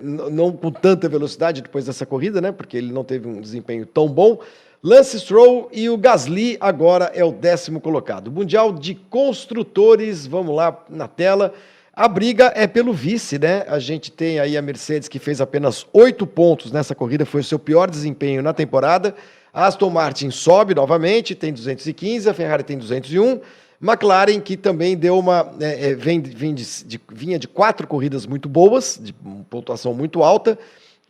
não com tanta velocidade depois dessa corrida, né? Porque ele não teve um desempenho tão bom. Lance Stroll e o Gasly agora é o décimo colocado. Mundial de Construtores, vamos lá na tela. A briga é pelo vice, né? A gente tem aí a Mercedes que fez apenas oito pontos nessa corrida, foi o seu pior desempenho na temporada. A Aston Martin sobe novamente, tem 215, a Ferrari tem 201, McLaren, que também deu uma. É, é, vem, vem de, de, vinha de quatro corridas muito boas, de pontuação muito alta,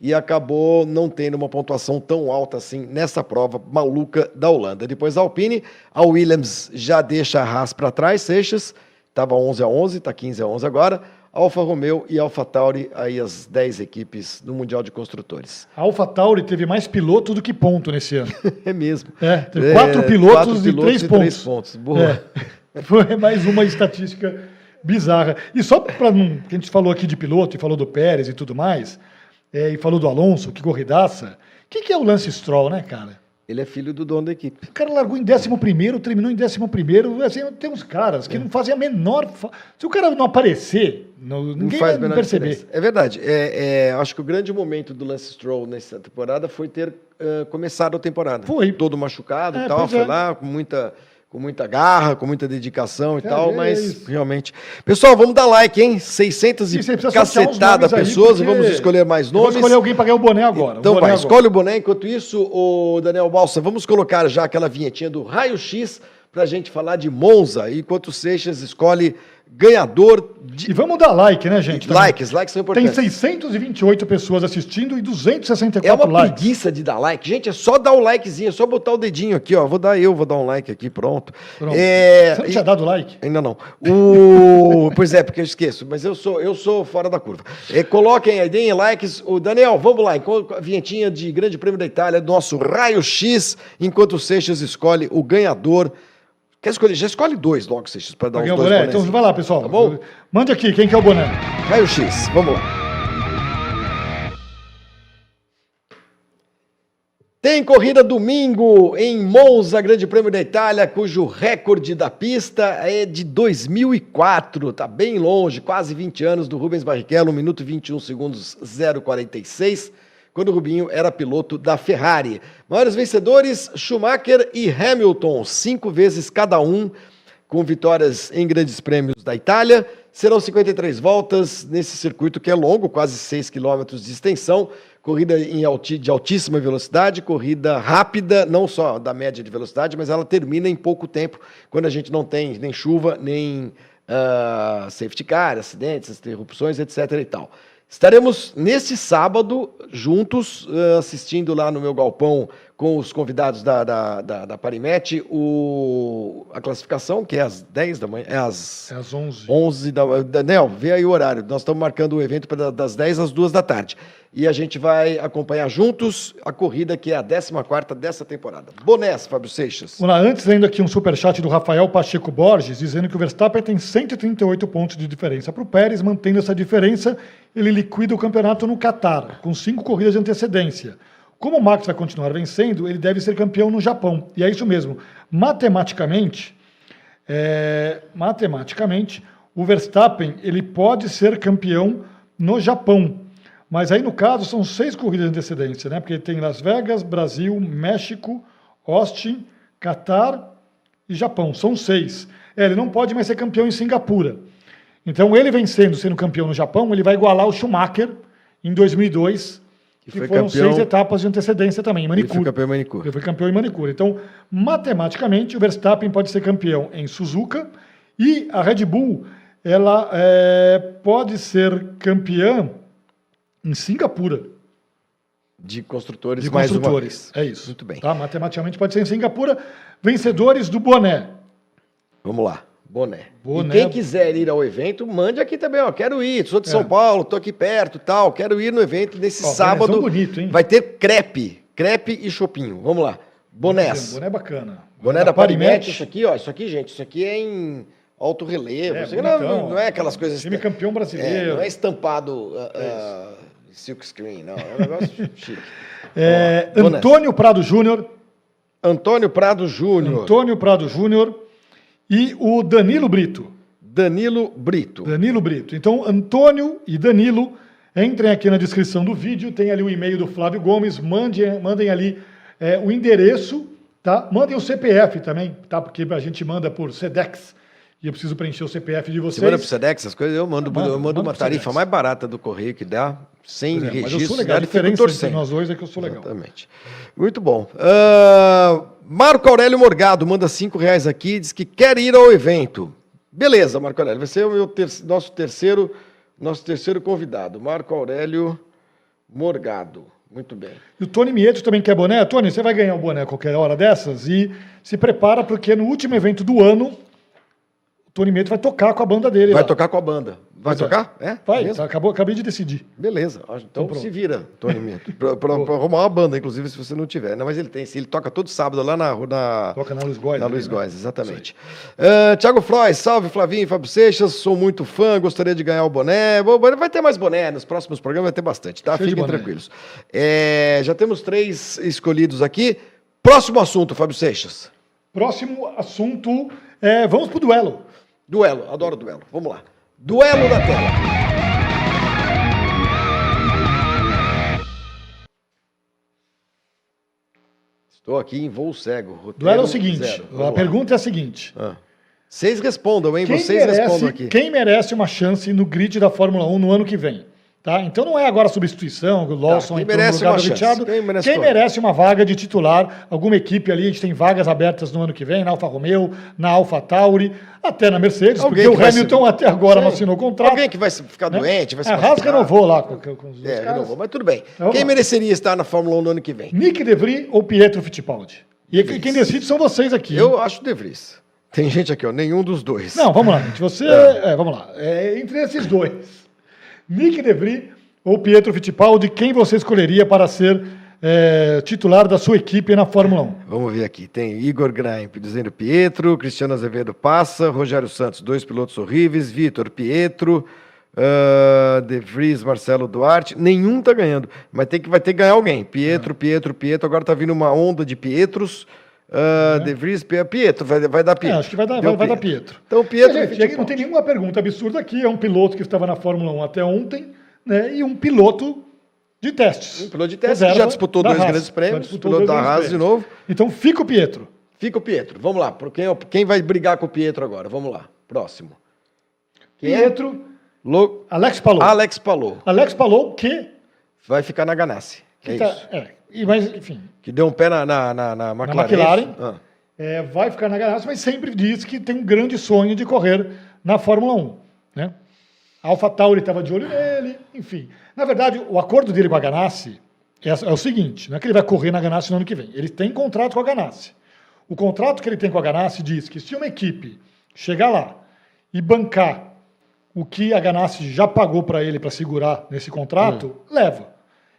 e acabou não tendo uma pontuação tão alta assim nessa prova maluca da Holanda. Depois a Alpine, a Williams já deixa a Haas para trás, Seixas, estava 11 a 11, está 15 a 11 agora. Alfa Romeo e Alfa Tauri, aí as 10 equipes no Mundial de Construtores. A Alfa Tauri teve mais piloto do que ponto nesse ano. [LAUGHS] é mesmo. É, teve quatro, é, pilotos, quatro pilotos e três e pontos. Três pontos. Boa. É, [LAUGHS] foi mais uma estatística bizarra. E só para não. que a gente falou aqui de piloto e falou do Pérez e tudo mais, é, e falou do Alonso, que corridaça. O que, que é o Lance Stroll, né, cara? Ele é filho do dono da equipe. O cara largou em 11, terminou em 11. Assim, tem uns caras que é. não fazem a menor. Se o cara não aparecer, não, ninguém não faz vai perceber. Diferença. É verdade. É, é, acho que o grande momento do Lance Stroll nessa temporada foi ter uh, começado a temporada. Foi. Todo machucado e é, tal. Foi é. lá com muita com muita garra, com muita dedicação e é tal, mas isso. realmente. Pessoal, vamos dar like, hein? 600 e, e cacetada pessoas, aí, vamos escolher mais nomes. Vamos escolher alguém para ganhar o boné agora. Então boné vai, agora. escolhe o boné. Enquanto isso, o Daniel Balsa, vamos colocar já aquela vinhetinha do Raio X para a gente falar de Monza, enquanto o Seixas escolhe ganhador de... E vamos dar like, né, gente? Likes, likes são importantes. Tem 628 pessoas assistindo e 264 likes. É uma likes. preguiça de dar like. Gente, é só dar o likezinho, é só botar o dedinho aqui, ó. Vou dar eu, vou dar um like aqui, pronto. pronto. É... Você não tinha dado like? Ainda não. O... [LAUGHS] pois é, porque eu esqueço, mas eu sou, eu sou fora da curva. É, coloquem aí, deem likes. O Daniel, vamos lá, com a vinhetinha de Grande Prêmio da Itália, nosso Raio X, enquanto o Seixas escolhe o ganhador Quer escolher? Já escolhe dois logo, Seixas, para dar os dois boné? Então vai lá, pessoal. Tá bom? Mande aqui, quem que é o boné? Raio X, vamos lá. Tem corrida domingo em Monza, Grande Prêmio da Itália, cujo recorde da pista é de 2004. Tá bem longe, quase 20 anos do Rubens Barrichello, 1 minuto e 21 segundos 046 quando o Rubinho era piloto da Ferrari. Maiores vencedores: Schumacher e Hamilton, cinco vezes cada um, com vitórias em grandes prêmios da Itália. Serão 53 voltas nesse circuito que é longo, quase 6 quilômetros de extensão. Corrida alti, de altíssima velocidade, corrida rápida, não só da média de velocidade, mas ela termina em pouco tempo, quando a gente não tem nem chuva, nem uh, safety car, acidentes, interrupções, etc. e tal. Estaremos neste sábado juntos, uh, assistindo lá no meu galpão com os convidados da, da, da, da Parimet, o, a classificação, que é às 10 da manhã, é às, é às 11. 11 da, Daniel, vê aí o horário. Nós estamos marcando o evento para das 10 às 2 da tarde. E a gente vai acompanhar juntos a corrida que é a 14 dessa temporada. Bonés, Fábio Seixas. Vamos lá, antes ainda aqui um superchat do Rafael Pacheco Borges, dizendo que o Verstappen tem 138 pontos de diferença para o Pérez, mantendo essa diferença, ele liquida o campeonato no Qatar, com cinco corridas de antecedência. Como o Max vai continuar vencendo, ele deve ser campeão no Japão. E é isso mesmo. Matematicamente, é, matematicamente, o Verstappen ele pode ser campeão no Japão. Mas aí, no caso, são seis corridas de antecedência, né? Porque tem Las Vegas, Brasil, México, Austin, Catar e Japão. São seis. É, ele não pode mais ser campeão em Singapura. Então, ele vencendo, sendo campeão no Japão, ele vai igualar o Schumacher em 2002 que, que foram campeão... seis etapas de antecedência também, em manicure. Ele foi campeão em manicure. Campeão em manicure. Então, matematicamente, o Verstappen pode ser campeão em Suzuka e a Red Bull ela é, pode ser campeã em Singapura. De construtores, de construtores. É isso. Muito bem. Tá? Matematicamente pode ser em Singapura. Vencedores do boné. Vamos lá. Boné. Boné. E quem quiser ir ao evento, mande aqui também, ó. Quero ir, sou de é. São Paulo, tô aqui perto tal. Quero ir no evento nesse ó, sábado. Bonito, hein? Vai ter crepe. Crepe e chopinho. Vamos lá. Bonés. Boné bacana. Boné, boné da Parimet. Isso aqui, ó. Isso aqui, gente. Isso aqui é em alto relevo. É, não, não, é aquelas coisas. Time campeão brasileiro. É, não é estampado uh, uh, silk screen, não. É um negócio [LAUGHS] chique. É, Antônio Prado Júnior. Antônio Prado Júnior. Antônio Prado Júnior. E o Danilo Brito. Danilo Brito. Danilo Brito. Então, Antônio e Danilo, entrem aqui na descrição do vídeo, tem ali o e-mail do Flávio Gomes, mandem, mandem ali é, o endereço, tá? Mandem o CPF também, tá? Porque a gente manda por SEDEX e eu preciso preencher o CPF de vocês. Você manda pro SEDEX essas coisas? Eu mando, eu mando, eu mando uma tarifa mais barata do correio que dá. Sem é, mas eu registro, sou legal. A diferença entre nós dois é que eu sou legal. Exatamente. Muito bom. Ah, Marco Aurélio Morgado manda cinco reais aqui, diz que quer ir ao evento. Beleza, Marco Aurélio, vai ser o meu ter- nosso terceiro, nosso terceiro convidado, Marco Aurélio Morgado. Muito bem. E o Tony Mieto também quer boné. Tony, você vai ganhar o boné a qualquer hora dessas e se prepara porque no último evento do ano, o Tony Mieto vai tocar com a banda dele. Vai lá. tocar com a banda. Vai Pois é. tocar? É? Vai, tá, acabou, acabei de decidir. Beleza. Então Então se vira, Tony Mito. Pra, arrumar uma banda, inclusive, se você não tiver. Não, mas ele tem, sim. Ele toca todo sábado lá na, na, Toca na Luiz Góes. Na Luiz né? Góes, exatamente. Uh, Tiago Frois, salve Flavinho e Fábio Seixas, sou muito fã, gostaria de ganhar o boné. Vai ter mais boné, nos próximos programas vai ter bastante, tá? Cheio Fiquem tranquilos. É, já temos três escolhidos aqui. Próximo assunto, Fábio Seixas. Próximo assunto, é, vamos pro duelo. Duelo, adoro duelo. Vamos lá. Duelo da tela. Estou aqui em voo cego. roteiro Duelo é o seguinte, a pergunta é a seguinte. Ah. Vocês respondam, hein? Quem Vocês respondam merece, aqui. quem merece uma chance no grid da Fórmula 1 no ano que vem? Tá? Então não é agora substituição, o Lawson quem entrou merece no lugar uma do? Ricciardo. Quem merece Quem merece uma vaga de titular? Alguma equipe ali, a gente tem vagas abertas no ano que vem, na Alfa Romeo, na Alfa Tauri, até na Mercedes, Alguém porque que o Hamilton se- até agora não Sim. assinou o contrato. Alguém que vai ficar né? doente, vai se a Haas renovou lá com, com os É, renovou, mas tudo bem. Vamos Quem mereceria estar na Fórmula 1 no ano que vem? Nick De Vries ou Pietro Fittipaldi? E quem decide são vocês aqui. Eu acho De Vries. Tem gente aqui, ó, nenhum dos dois. Não, vamos lá, gente. Você. é, vamos lá. É, entre esses dois, Nick De Vries ou Pietro Fittipaldi, quem você escolheria para ser é, titular da sua equipe na Fórmula 1? Vamos ver aqui. Tem Igor Graimp dizendo Pietro, Cristiano Azevedo passa, Rogério Santos, dois pilotos horríveis, Vitor Pietro, ah, De Vries, Marcelo Duarte. Nenhum tá ganhando, mas tem que, vai ter que ganhar alguém. Pietro, Pietro, Pietro. Agora tá vindo uma onda de Pietros. Ah, De Vries, Pie- Pietro, vai, vai dar É, Pietro. acho que vai dar, vai, vai dar Pietro. Então, Pietro Gente, e aqui não tem nenhuma pergunta absurda aqui. É um piloto que estava na Fórmula 1 até ontem, né? E um piloto de testes. Um piloto de teste que já disputou dois Haas. grandes prêmios, piloto da Haas de novo. Então fica o Pietro. Fica o Pietro. Vamos lá. Quem, quem vai brigar com o Pietro agora? Vamos lá. Próximo. Quem é? Pietro, Lo- Alex Palou. Alex Palou. Alex Palou, que. Vai ficar na Ganassi. que É tá- isso. é, e, mas, enfim, Que deu um pé na, na, na, na McLaren. McLaren. Ah. é, vai ficar na Ganassi, mas sempre diz que tem um grande sonho de correr na Fórmula 1. Né? A Alpha Tauri estava de olho nele, enfim. Na verdade, o acordo dele com a Ganassi é, é o seguinte: não é que ele vai correr na Ganassi no ano que vem. Ele tem contrato com a Ganassi. O contrato que ele tem com a Ganassi diz que se uma equipe chegar lá e bancar o que a Ganassi já pagou para ele para segurar nesse contrato, leva.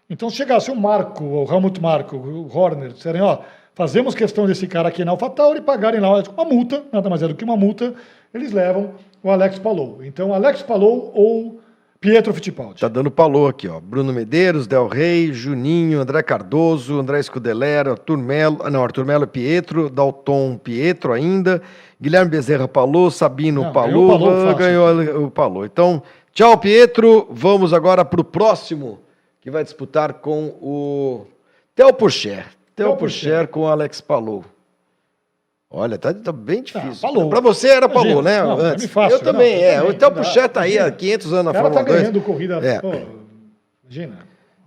Então, se chegasse o Marco, o Helmut Marco, o Horner, disserem, ó, fazemos questão desse cara aqui na AlphaTauri e pagarem lá uma multa, nada mais é do que uma multa, eles levam o Alex Palou. Então, Alex Palou ou Pietro Fittipaldi. Tá dando Palou aqui, ó. Bruno Medeiros, Del Rey, Juninho, André Cardoso, André Scudelera, Arthur Melo, ah, não, Arthur Melo Pietro, Dalton Pietro ainda, Guilherme Bezerra Palou, Sabino Não, Palou, ganhou o Palou ganhou o Palou. Então, tchau, Pietro. Vamos agora pro próximo, que vai disputar com o Theo Pourchaire. Theo Pourchaire com o Alex Palou. Olha, tá, tá bem difícil. Palou. Pra você era. Palou, né? Não, antes. mim fácil, eu também, não, é. também. O Theo Dá, Pourchaire tá aí há imagina. 500 anos na tá Fórmula 2. ganhando corrida. É. pô, imagina.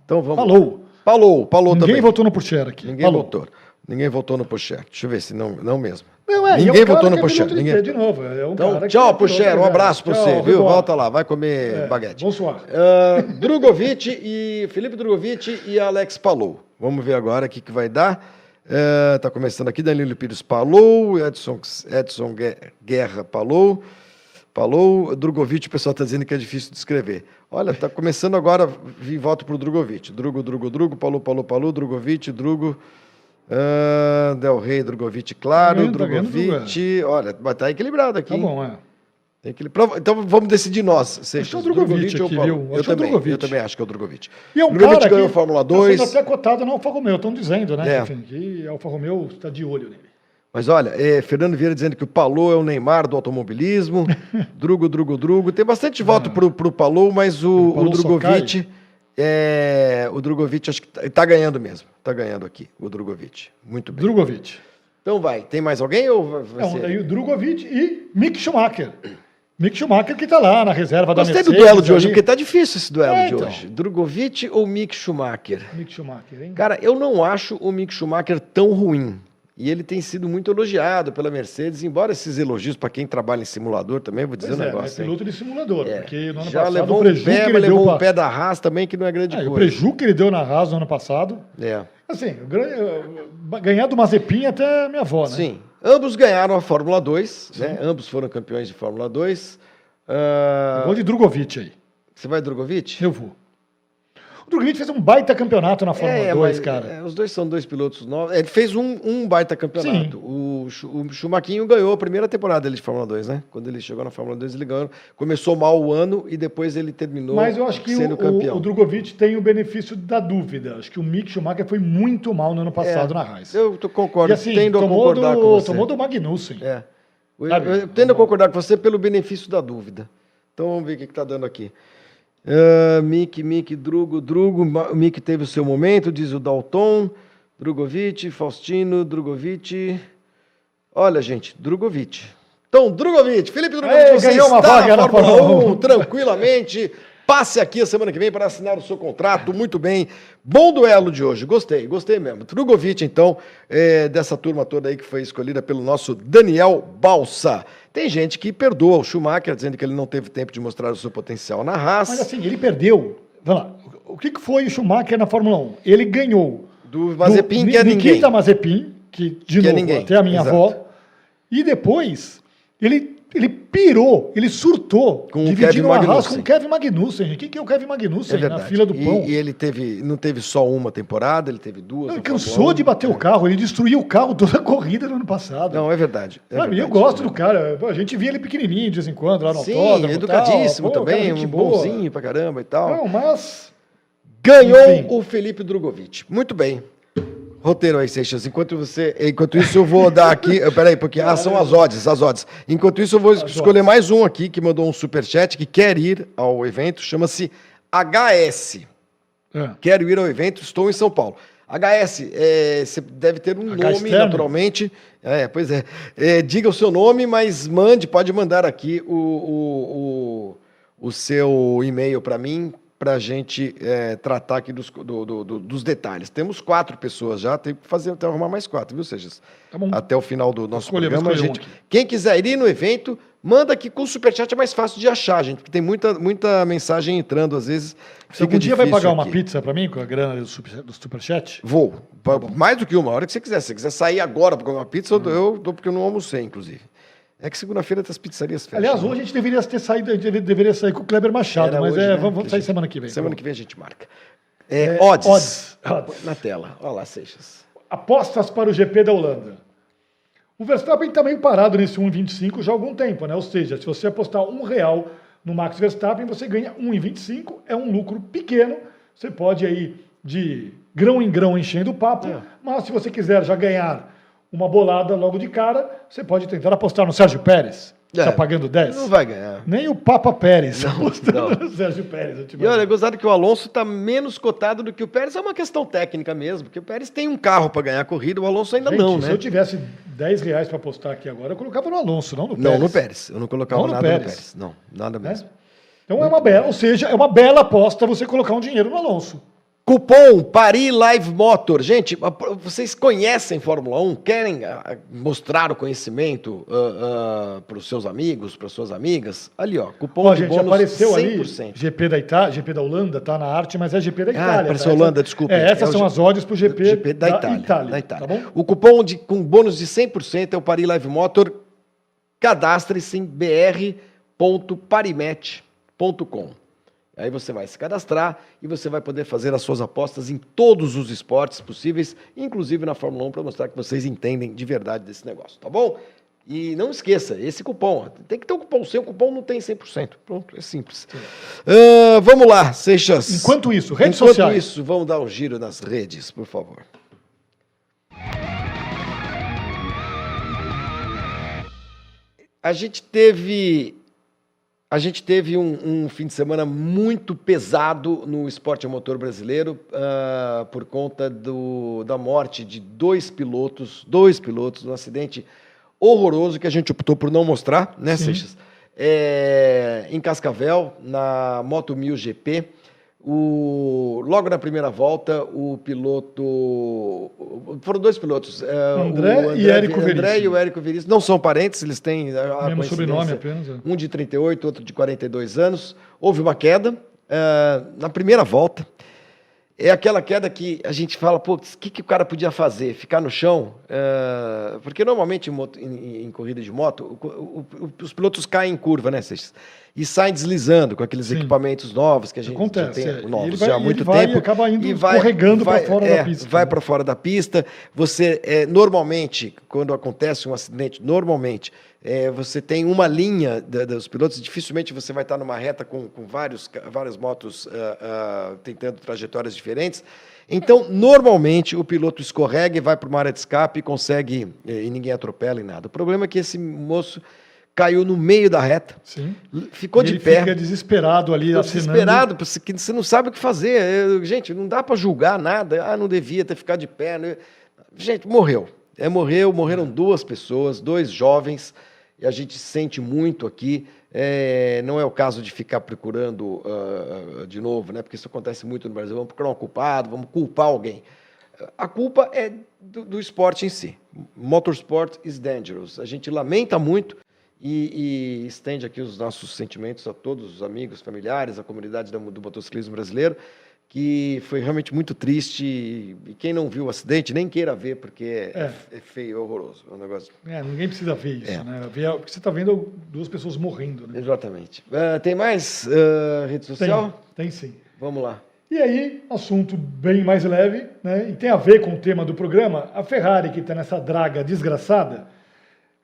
Então vamos. Palou. Palou, Palou Ninguém também. votou no Pourchaire aqui. Ninguém Palou. votou. Ninguém votou no Pocher. Deixa eu ver se não, não mesmo. Não, é, e é um Ninguém votou no é Pocher. Ninguém... De novo, é um Então, é tchau, Pocher. Um abraço Tchau, você, viu? Volta lá, vai comer É, baguete. Bonsoir. Ah, Drogovic e Felipe Drogovic e Alex Palou. Vamos ver agora o que, que vai dar. Ah, tá começando aqui Danilo Pires Palou, Edson, Edson Gue- Guerra Palou. Palou, Drogovic, o pessoal está dizendo que é difícil de escrever. Olha, tá começando agora, vi voto pro Drogovic. Drugo, Drugo, Drugo, Palou, Palou, Palou, Drogovic, Drugo. Ah, Del Rey, Drogovic, claro, Tá tá Drogovic. Olha, tá equilibrado aqui. Tá bom, é. Tem que... Então vamos decidir nós. Seixas, Acho que é o Drogovic ou aqui, viu? Eu é o também, Drogovic. eu também acho que é o Drogovic. E é um Drogovic cara ganhou que Fórmula tá 2. sendo até cotado na Alfa Romeo, estão dizendo, né? É. Enfim, que a Alfa Romeo está de olho nele. Mas olha, é, Fernando Vieira dizendo que o Palou é o Neymar do automobilismo. [LAUGHS] Drugo, Drugo, Drugo. Tem bastante voto pro, pro Palou, mas o, O o, Drogovic. É, o Drogovic acho que tá, tá ganhando mesmo. Tá ganhando aqui, o Drogovic. Muito bem. Drogovic. Então vai. Tem mais alguém ou vai, Não, ser? daí o Drogovic e Mick Schumacher. Mick Schumacher que tá lá na reserva da Gostei Mercedes. do duelo de hoje, ali. porque tá difícil esse duelo É, de então. hoje. Drogovic ou Mick Schumacher? Mick Schumacher, hein? Cara, eu não acho o Mick Schumacher tão ruim. E ele tem sido muito elogiado pela Mercedes, embora esses elogios para quem trabalha em simulador também, vou dizer Pois um é, negócio. é piloto de simulador, É, porque no ano Já passado levou o um prejuízo pé, que ele levou um pra... pé da Haas também, que não é grande Ah, e o coisa. prejuízo que ele deu na Haas no ano passado, É. assim, eh, ganhar do Mazepin até minha avó, né? Sim. Ambos ganharam a Fórmula 2, né? Ambos foram campeões de Fórmula 2. Ah, Eu vou de Drogovic aí. Você vai Drogovic? Eu vou. O Drogovic fez um baita campeonato na Fórmula É, 2, mas, cara. é, os dois são dois pilotos novos. Ele fez um, um baita campeonato. O, o Schumaquinho ganhou a primeira temporada dele de Fórmula 2, né? Quando ele chegou na Fórmula 2, ele ganhou. Começou mal o ano e depois ele terminou Mas eu acho que sendo o, campeão. o, o Drogovic tem o benefício da dúvida. Acho que o Mick Schumacher foi muito mal no ano passado É, na Haas. Eu concordo, e assim, tendo a concordar do, com você. tomou do Magnussen. É. Eu, Sabe? eu tendo a concordar com você pelo benefício da dúvida. Então vamos ver o que está dando aqui. Uh, Mick, Mick, Drugo, Drugo. Mick teve o seu momento, diz o Dalton. Drogovic, Faustino, Drogovic. Olha, gente, Drogovic. Então, Drogovic, Felipe Drogovic, Ei, você ganhou uma está vaga na na Fórmula Fórmula 1 1. tranquilamente. Passe aqui a semana que vem para assinar o seu contrato. Muito bem. Bom duelo de hoje. Gostei, gostei mesmo. Drogovic, então, é, dessa turma toda aí que foi escolhida pelo nosso Daniel Balsa. Tem gente que perdoa o Schumacher, dizendo que ele não teve tempo de mostrar o seu potencial na Haas. Mas assim, ele perdeu. Vamos lá. O que foi o Schumacher na Fórmula 1? Ele ganhou do Mazepin, do que é ninguém. Nikita Mazepin, que de Que é novo, ninguém, até a minha exato. avó. E depois, ele, ele pirou, ele surtou, Com o dividindo Kevin a Haas Magnussen. com o Kevin Magnussen. Quem que é o Kevin É Magnussen na verdade. fila do E- pão? E, ele teve, não teve só uma temporada, ele teve duas. ele na cansou Fórmula 1. de bater o carro, ele destruiu o carro toda a corrida no ano passado. Não, é verdade. é Sabe, eu verdade. gosto do cara. A gente via ele pequenininho de vez em quando lá no Sim, autódromo. educadíssimo tal. Também, um boa. bonzinho pra caramba e tal. Não, mas Ganhou Enfim. o Felipe Drogovic. Muito bem. Roteiro aí, Seixas. Enquanto você, enquanto isso eu vou dar aqui, peraí, porque ah, são as odds, as odds. Enquanto isso eu vou escolher mais um aqui que mandou um superchat que quer ir ao evento, chama-se HS. é. Quero ir ao evento, estou em São Paulo. HS, é, você deve ter um H nome, externo? naturalmente. É, pois é. É, Diga o seu nome, mas mande, pode mandar aqui o, o, o, o seu e-mail para mim, para a gente é, tratar aqui dos, do- do- do- dos detalhes. Temos quatro pessoas já, tem que fazer até arrumar mais quatro, viu, Sejas? Tá bom. Até o final do nosso escolher, programa. a escolher um gente, aqui. quem quiser ir no evento, manda aqui com o superchat, é mais fácil de achar, gente, porque tem muita, muita mensagem entrando, às vezes. Você algum dia vai pagar uma aqui. pizza pra mim com a grana do, super, do Superchat? Vou. Pa- Mais do que uma, a hora que você quiser. Se você quiser sair agora para comer uma pizza, Hum. eu dou porque eu não almocei, inclusive. É que segunda-feira as pizzarias fecham. Aliás, né? hoje a gente deveria ter saído, deveria sair com o Kleber Machado, Era mas hoje, é, né? vamos, vamos sair gente- semana que vem. Semana que vem a gente marca. É, É, odds. odds, odds. Na tela. Olha lá, Seixas. Apostas para o GP da Holanda. O Verstappen está meio parado nesse 1,25 já há algum tempo, né? Ou seja, se você apostar um real no Max Verstappen, você ganha 1,25, é um lucro pequeno. Você pode aí de grão em grão enchendo o papo, É. mas se você quiser já ganhar uma bolada logo de cara, você pode tentar apostar no Sérgio Pérez. Está É, pagando 10. Não vai ganhar. Nem o Papa Pérez Não, apostando não. no Sérgio Pérez. E olha, gozado que o Alonso está menos cotado do que o Pérez. É uma questão técnica mesmo, porque o Pérez tem um carro para ganhar a corrida, o Alonso ainda Gente, não, se né? eu tivesse 10 reais para apostar aqui agora, eu colocava no Alonso, não no Pérez. Não, no Pérez. Eu não colocava Não no nada no Pérez. Pérez. Não, nada né? mesmo. Então é uma bela, ou seja, é uma bela aposta você colocar um dinheiro no Alonso. Cupom Paris Live Motor. Gente, vocês conhecem Fórmula 1? Querem ah, mostrar o conhecimento para os seus amigos, para suas amigas? Ali, ó, cupom Ó, de gente, bônus apareceu ali 100%. GP da Itália, GP da Holanda, tá na arte, mas é GP da Ah, Itália. apareceu tá? Holanda, desculpa. É, essas É o são as odds pro GP, GP da, Itália, Itália, da Itália. Tá bom? O cupom de, com bônus de 100% é o Paris Live Motor. Cadastre-se em br.parimet.com. Aí você vai se cadastrar e você vai poder fazer as suas apostas em todos os esportes possíveis, inclusive na Fórmula 1, para mostrar que vocês entendem de verdade desse negócio, tá bom? E não esqueça, esse cupom, tem que ter um cupom, sem o cupom não tem 100%. Pronto, é simples. Ah, vamos lá, Seixas. Enquanto isso, redes Enquanto sociais. isso, vamos dar um giro nas redes, por favor. A gente teve a gente teve um, um fim de semana muito pesado no esporte motor brasileiro ah, por conta do, da morte de dois pilotos, dois pilotos, um acidente horroroso que a gente optou por não mostrar, né, Sim. Seixas? é, em Cascavel, na Moto 1000 GP. O, logo na primeira volta, o piloto. Foram dois pilotos. é, André o e Érico André Veríssimo. e o Érico Veríssimo. Não são parentes, eles têm. A, Mesmo sobrenome apenas. é. Um de 38, outro de 42 anos. Houve uma queda eh, na primeira volta. É aquela queda que a gente fala, pô, o que, que o cara podia fazer? Ficar no chão? Eh, porque normalmente em, moto- em- em corrida de moto, o- o- o- os pilotos caem em curva, né, Seixas? E saem deslizando com aqueles Sim. equipamentos novos que a gente Acontece, já é. tem E novos vai- já há e muito vai e tempo. acaba indo e vai- escorregando pra vai- fora é, da pista, Vai né? para fora da pista. Você, é, normalmente, quando acontece um acidente, normalmente, é, você tem uma linha da- dos pilotos, dificilmente você vai estar numa reta com, com vários, várias motos ah, ah, tentando trajetórias diferentes. Então, normalmente, o piloto escorrega e vai para uma área de escape e consegue, eh, e ninguém atropela e nada. O problema é que esse moço caiu no meio da reta, Sim. ficou E de ele pé. fica desesperado ali, Ficou assinando. desesperado, porque você- não sabe o que fazer. É, Gente, não dá para julgar nada. Ah, não devia ter ficado de pé. né? Gente, morreu. É, morreu, morreram duas pessoas, dois jovens, e a gente sente muito aqui. É, não é o caso de ficar procurando ah, de novo, né? Porque isso acontece muito no Brasil. Vamos procurar um culpado, vamos culpar alguém. A culpa é do, do esporte em si. Motorsport is dangerous. A gente lamenta muito e, e estende aqui os nossos sentimentos a todos os amigos, familiares, a comunidade da- do motociclismo brasileiro, que foi realmente muito triste. E, quem não viu o acidente, nem queira ver, porque é, é feio, é horroroso. É um negócio. É, ninguém precisa ver isso, É. né? Porque você está vendo duas pessoas morrendo, né? Exatamente. Ah, tem mais ah, rede Tem, social? tem sim. Vamos lá. E aí, assunto bem mais leve, né? E tem a ver com o tema do programa. A Ferrari, que está nessa draga desgraçada,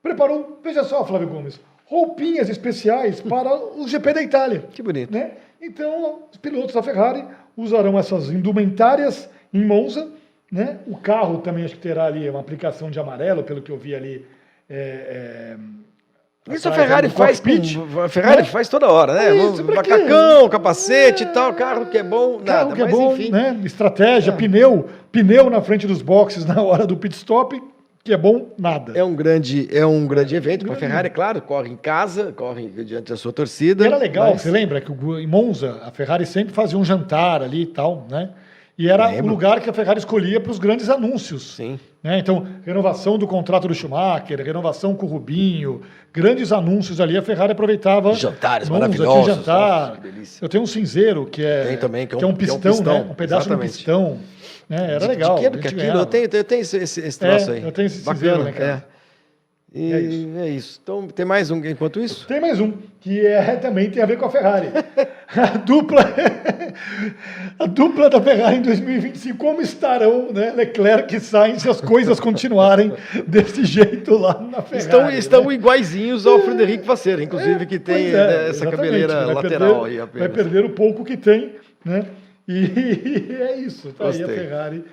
preparou, veja só, Flávio Gomes, roupinhas especiais para o GP da Itália. Que bonito. né? Então, os pilotos da Ferrari usarão essas indumentárias em Monza. Né? O carro também acho que terá ali uma aplicação de amarelo, pelo que eu vi ali. é, é, Isso a atrás, Ferrari faz cockpit, com, a Ferrari né? faz toda hora, né? É isso? Macacão, capacete e tal, carro que é bom, nada. Carro que é bom, enfim. né? Estratégia, pneu, pneu na frente dos boxes na hora do pit stop, que é bom, nada. É um grande, é um grande evento para a. Ferrari, claro, corre em casa, corre diante da sua torcida. Era legal, mas- você lembra que em Monza a Ferrari sempre fazia um jantar ali e tal, né? E era Lembro. o lugar que a Ferrari escolhia para os grandes anúncios. Sim. né? Então, renovação do contrato do Schumacher, renovação com o Rubinho, grandes anúncios ali, a Ferrari aproveitava. Jantares Monza, maravilhosos, Tinha jantar. nossa. Eu tenho um cinzeiro que é, Tem também, que é um- que é um que é um pistão, pistão, né? Um pedaço exatamente. de pistão. Né? Era De- legal. De que, a que aquilo? Eu tenho, eu tenho esse, esse, esse troço É, aí. eu tenho esse Bacana, cinzeiro, né, cara? é. E É é isso. isso. Então, tem mais um enquanto isso? Tem mais um, que é, também tem a ver com a Ferrari. [LAUGHS] A dupla, a dupla da Ferrari em 2025, como estarão né, Leclerc e Sainz se as coisas continuarem [LAUGHS] desse jeito lá na Ferrari? Estão, estão né? iguaizinhos ao Frederico Vasser, inclusive, que tem é, né, essa cabeleira vai lateral perder, aí Vai apenas. perder o pouco que tem, né? E [LAUGHS] é isso, tá aí a. Ferrari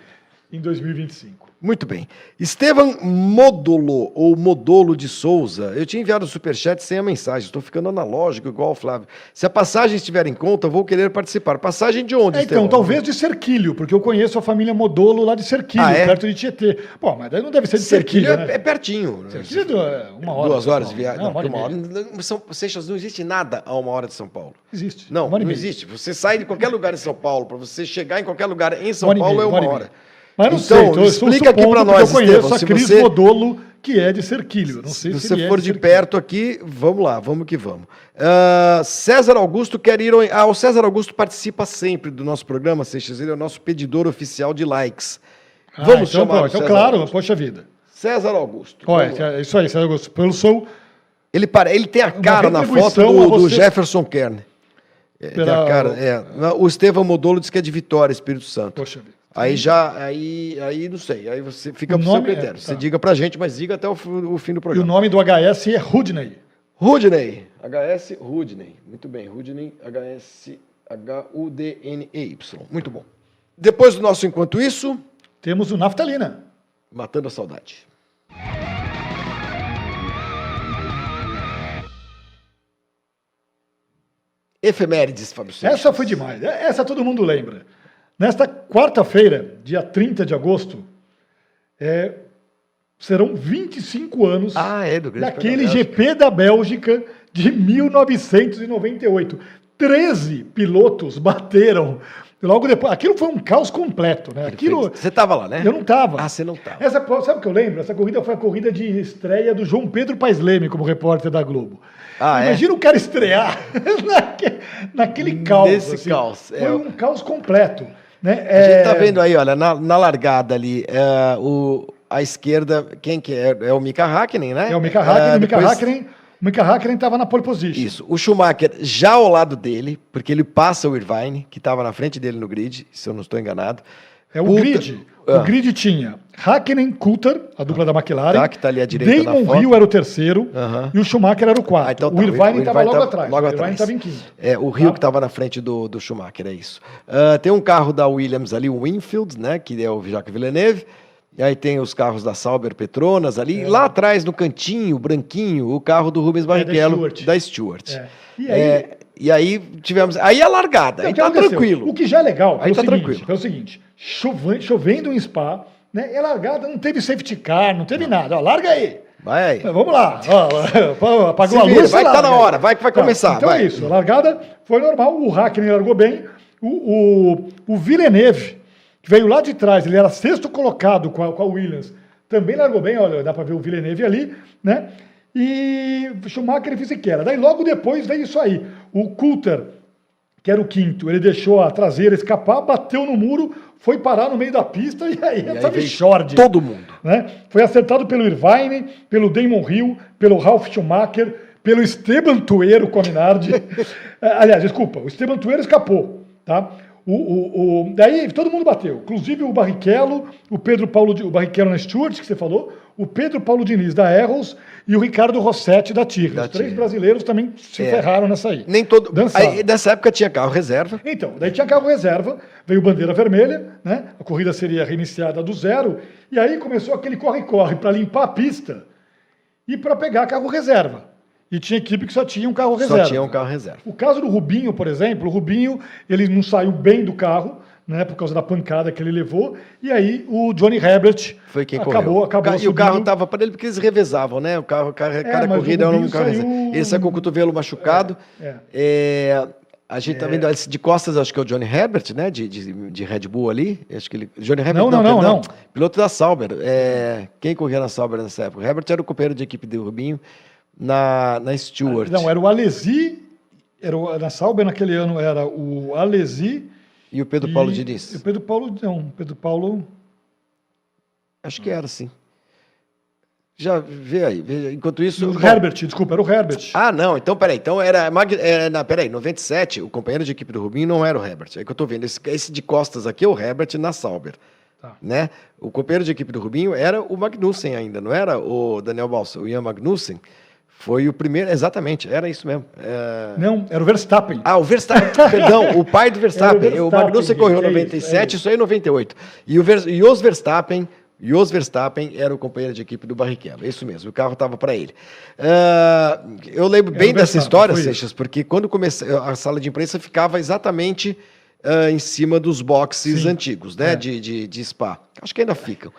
em 2025. Muito bem. Estevam Modolo, ou Modolo de Souza. Eu tinha enviado o superchat sem a mensagem. Estou ficando analógico, igual o Flávio. Se a passagem estiver em conta, vou querer participar. Passagem de onde, É, então, talvez de Serquilho, porque eu conheço a família Modolo lá de Serquilho, Ah, é? perto de Tietê. Pô, mas daí não deve ser de Serquilho Serquilho, é, né? é pertinho. Serquilho é uma hora. Duas horas de viagem. Não, uma uma hora hora. meia. Não, São, Seixas, não existe nada a uma hora de São Paulo. Existe. Não, uma hora não existe. Você sai de qualquer lugar em São Paulo, para você chegar em qualquer lugar em São Uma hora Paulo é uma uma hora hora. Mas não Então, sei, estou explica aqui porque nós, eu conheço a Cris você- Modolo, que é de Serquilho. Não sei Se se, você é for de Serquilho. perto aqui, vamos lá, vamos que vamos. Ah, César Augusto quer ir. ao- Ah, o César Augusto participa sempre do nosso programa, Seixas. Ele é o nosso pedidor oficial de likes. Ah, vamos então, chamar então César claro, Augusto. poxa vida. César Augusto. Olha, é isso aí, Sérgio Augusto. Pelo seu. Ele, pare... ele tem a cara na foto do, do você- Jefferson Kern. É, tem Pela- a cara, é. O Estevão Modolo diz que é de Vitória, Espírito Santo. Poxa vida. Aí já, aí, aí não sei, aí você fica O pro seu é- critério. Você tá. diga pra gente, mas diga até o, o fim do E o programa. nome do HS é Rudney. Rudney, HS Rudney. Muito bem, Rudney, HS, H-U-D-N-E-Y. Muito bom. Depois do nosso Enquanto Isso, Temos o Naftalina. Matando a Saudade. Efemérides, Fábio Seixas. Essa foi demais. Essa todo mundo lembra. Nesta quarta-feira, dia 30 de agosto, é, serão 25 anos Ah, é, daquele da. GP da Bélgica de 1998. 13 pilotos bateram logo depois. Aquilo foi um caos completo, né? Aquilo. Você tava lá, né? Eu não estava. Ah, você não tava. Essa, sabe o que eu lembro? Essa corrida foi a corrida de estreia do João Pedro Paes Leme como repórter da Globo. Ah, é? Imagina o cara estrear [LAUGHS] naque- naquele caos. Nesse assim. caos, é. Foi um caos completo. Né? A gente tá vendo aí, olha, na, na largada ali, é, o, a esquerda, quem que é? É o Mika Hakkinen, né? É o Mika Hakkinen. É, o Mika depois- Hakkinen, o Mika Hakkinen estava na pole position. Isso. O Schumacher já ao lado dele, porque ele passa o Irvine, que estava na frente dele no grid, se eu não estou enganado. É o Coulter- grid. Ah. O grid tinha Hakkinen, Coulter, a dupla da McLaren. Tá, que tá ali à direita Damon. Hill era o terceiro Aham. e o Schumacher era o quarto. Ah, então tá, o Irvine estava logo tava atrás. logo o Irvine atrás. estava em quinto. É, o Rio Tá? que estava na frente do, do Schumacher, é isso. Ah, tem um carro da Williams ali, o Winfield, né, que é o Jacques Villeneuve. E aí tem os carros da Sauber Petronas ali. É. Lá atrás, no cantinho, branquinho, o carro do Rubens Barrichello, Stewart. da Stewart. É. E aí- É, e aí tivemos... Aí a largada, Então, aí tá aconteceu? tranquilo. O que já é legal Aí é o tá seguinte, tranquilo. é o seguinte, chove- chovendo em Spa, né? E a largada não teve safety car, não teve nada. Ó, larga aí. Vai aí. Vamos lá. Ó, apagou Se a vira, luz. vai que tá na hora, vai que vai começar, Então vai. é isso. A largada foi normal. O Hackney largou bem. O, o, o Villeneuve, que veio lá de trás, ele era sexto colocado com a, com a Williams, também largou bem. Olha, dá para ver o Villeneuve ali, né? E Schumacher e Fisichella. Daí logo depois veio isso aí. O Coulter, que era o quinto, ele deixou a traseira escapar, bateu no muro, foi parar no meio da pista [LAUGHS] e aí E aí veio Michord todo mundo. né? Foi acertado pelo Irvine, pelo Damon Hill, pelo Ralph Schumacher, pelo Esteban Tuero com a Minardi. Eh, [LAUGHS] Aliás, desculpa, o Esteban Tuero escapou, tá? O, o, o- daí todo mundo bateu, inclusive o Barrichello, o Pedro Paulo, o Barrichello na Stewart, que você falou, o Pedro Paulo Diniz da Erros e o Ricardo Rossetti da Tirres. Da Os três brasileiros também se É. ferraram nessa aí. Nem todo. Dançaram. Aí, nessa época tinha carro reserva. Então, daí tinha carro reserva, veio bandeira vermelha, né? A corrida seria reiniciada do zero, e aí começou aquele corre-corre para limpar a pista e para pegar carro reserva. E tinha equipe que só tinha um carro reserva. Só tinha um carro reserva. O caso do Rubinho, por exemplo, o Rubinho, ele não saiu bem do carro, né, por causa da pancada que ele levou, e aí o Johnny Herbert Foi quem acabou, correu. acabou Ca- e o carro subindo. estava para ele porque eles revezavam, né? O carro, cada, cada o corrida era um carro saiu- reserva. Ele saiu com o cotovelo machucado. É, É, a gente tá vendo esse de costas, acho que é o Johnny Herbert, né? De, de, de Red Bull ali. Acho que ele. Johnny Herbert, Não, não, não, não. Piloto da Sauber. É, quem corria na Sauber nessa época? O Herbert era o companheiro de equipe do Rubinho na, na Stewart. Não, era o Alesi, era o, na Sauber naquele ano era o Alesi E o Pedro Paulo e- Diniz. e o Pedro Paulo, não, Pedro Paulo... Acho que era, sim. Já vê aí. vê- Enquanto isso. O Herbert, desculpa, era o Herbert. Ah, não, então peraí. Então era. Mag... É, na, peraí, 97, o companheiro de equipe do Rubinho não era o Herbert. É que eu tô vendo. Esse, esse de costas aqui é o Herbert na Sauber. Tá. Né? O companheiro de equipe do Rubinho era o Magnussen ainda, não era o Daniel Balsa. O Ian Magnussen foi o primeiro. Exatamente, era isso mesmo. É... Não, era o Verstappen. Ah, o Verstappen, [LAUGHS] perdão, o pai do Verstappen. Era o o Verstappen, Magnussen correu em é isso, 97, é isso aí em 98. E, o Ver... e os Verstappen, e os Verstappen era o companheiro de equipe do Barrichello. É Isso mesmo, o carro estava para ele. Ah, eu lembro Era bem o dessa história. Seixas, porque quando comecei, a sala de imprensa ficava exatamente ah, em cima dos boxes Sim. antigos, né? É. De, de, de Spa. Acho que ainda ficam.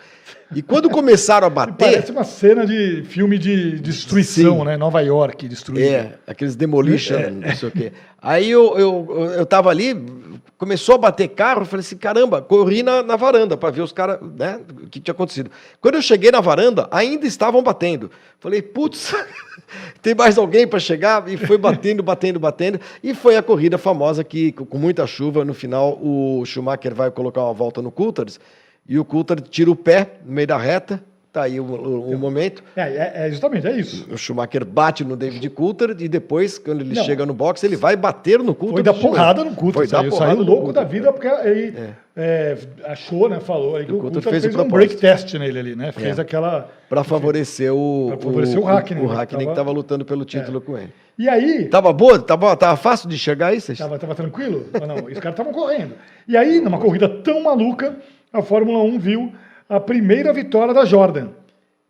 E quando começaram a bater. Parece uma cena de filme de destruição, Sim. né? Nova York, destruída. É, aqueles demolition, É. não sei o quê. Aí eu, eu, eu tava ali, começou a bater carro, eu falei assim, caramba, corri na, na varanda para ver os caras, né, o que tinha acontecido. Quando eu cheguei na varanda, ainda estavam batendo. Falei, putz, [LAUGHS] tem mais alguém para chegar? E foi batendo, batendo, batendo. E foi a corrida famosa que, com muita chuva, no final o Schumacher vai colocar uma volta no Coulthard e o Coulthard tira o pé no meio da reta. Tá aí o, o- o momento. É, é, é justamente, é isso. O Schumacher bate no David Coulthard e depois, quando ele Não. chega no box, ele vai bater no Coulthard. Foi novo. porrada no Coulter. Foi dar Saiu, porrada saiu louco da vida porque ele é, achou, né? Falou aí que O o Coulter Coulter fez fez, o um propósito. break test nele ali, né? Fez É. aquela. Para favorecer o, Pra favorecer o Hakkinen, o, né, Hakkinen que que tava- estava lutando pelo título com ele. E aí. Tava boa? Tava, tava fácil de enxergar isso? Tava, tava tranquilo? Não? Os caras estavam correndo. E aí, numa corrida tão maluca, a Fórmula 1 viu a primeira vitória da Jordan.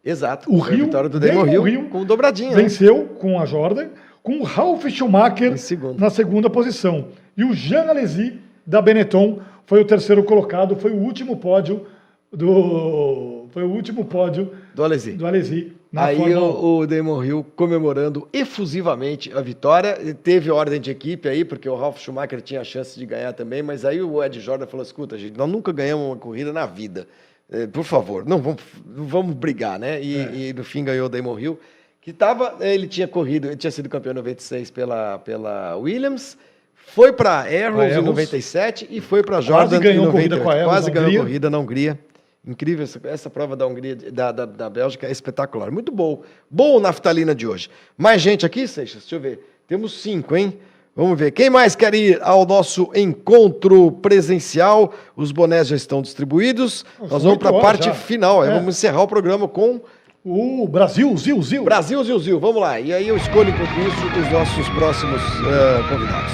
Exato. O Foi a Rio, vitória do Damon Hill, Hill com dobradinha. né? Venceu com a Jordan, com o Ralf Schumacher na segunda posição. E o Jean Alesi, da Benetton, foi o terceiro colocado, foi o último pódio do. Foi o último pódio Do Alesi. do Alesi. na Aí Fórmula 1. o, o Damon Hill comemorando efusivamente a vitória. Teve ordem de equipe aí, porque o Ralf Schumacher tinha a chance de ganhar também, mas aí o Ed Jordan falou: escuta, gente, nós nunca ganhamos uma corrida na vida. Eh, por favor, não vamos, vamos brigar, né? E, É. e no fim ganhou o Damon Hill, que tava, ele tinha corrido, ele tinha sido campeão em 96 pela, pela Williams. Foi para Arrows em Arrows. 97 e foi para Jordan em a corrida 98. com a Arrows Quase ganhou a Hungria. corrida na Hungria. Incrível, essa, essa prova da Hungria, da, da, da Bélgica é espetacular. Muito bom. Bom naftalina de hoje. Mais gente aqui, Seixas? Deixa eu ver. Temos cinco, hein? Vamos ver. Quem mais quer ir ao nosso encontro presencial? Os bonés já estão distribuídos. São Nós vamos para a parte já. final. aí É. Vamos encerrar o programa com O Brasil, Zil, Zil. Brasil Zil Zil. Vamos lá. E aí eu escolho, enquanto isso, os nossos próximos eh, convidados.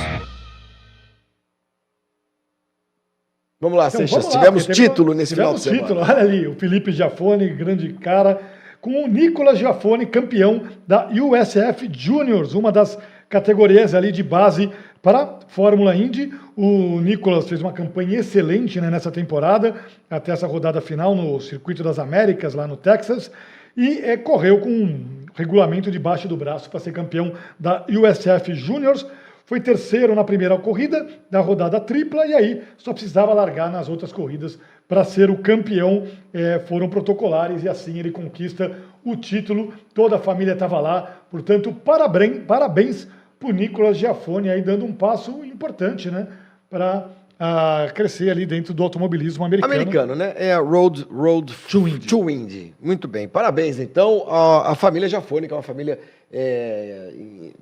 Vamos lá, Então, Seixas. vamos lá, Tivemos título nesse final de tivemos semana. título, [LAUGHS] olha ali, o Felipe Giafone, grande cara, com o Nicolas Giafone, campeão da USF Juniors, uma das categorias ali de base para Fórmula Indy. O Nicolas fez uma campanha excelente né, nessa temporada, até essa rodada final no Circuito das Américas, lá no Texas, e eh, correu com um regulamento debaixo do braço para ser campeão da USF Juniors. Foi terceiro na primeira corrida da rodada tripla e aí só precisava largar nas outras corridas para ser o campeão. Eh, foram protocolares e assim ele conquista o título. Toda a família estava lá, portanto, parabéns, parabéns o Nicolas Giafone aí dando um passo importante, né, para ah, crescer ali dentro do automobilismo americano. Americano, né? É a Road, Road To Indy. to Indy. Muito bem. Parabéns, então, à, família Jafone, que é uma família é,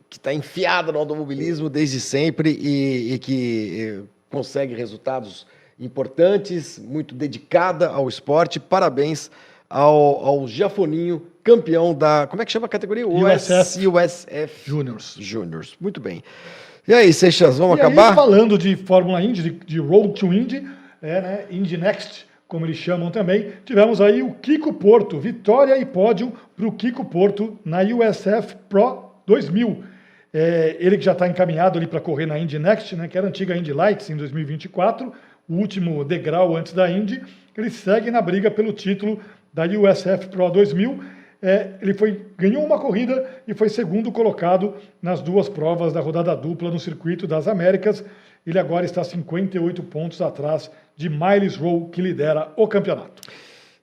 que está enfiada no automobilismo desde sempre e, e que eh, consegue resultados importantes, muito dedicada ao esporte. Parabéns ao, ao Jafoninho, campeão da. Como é que chama a categoria? USF. USF Juniors. Juniors. Muito bem. E aí, Seixas, vamos E aí, acabar? falando de Fórmula Indy, de, de Road to Indy, é, né, Indy Next, como eles chamam também, tivemos aí o Kiko Porto, vitória e pódio para o Kiko Porto na USF Pro 2000. É, ele que já está encaminhado ali para correr na Indy Next, né, que era a antiga Indy Lights em 2024, o último degrau antes da Indy, ele segue na briga pelo título da USF Pro 2000. É, ele foi, ganhou uma corrida e foi segundo colocado nas duas provas da rodada dupla no Circuito das Américas. Ele agora está 58 pontos atrás de Miles Rowe, que lidera o campeonato.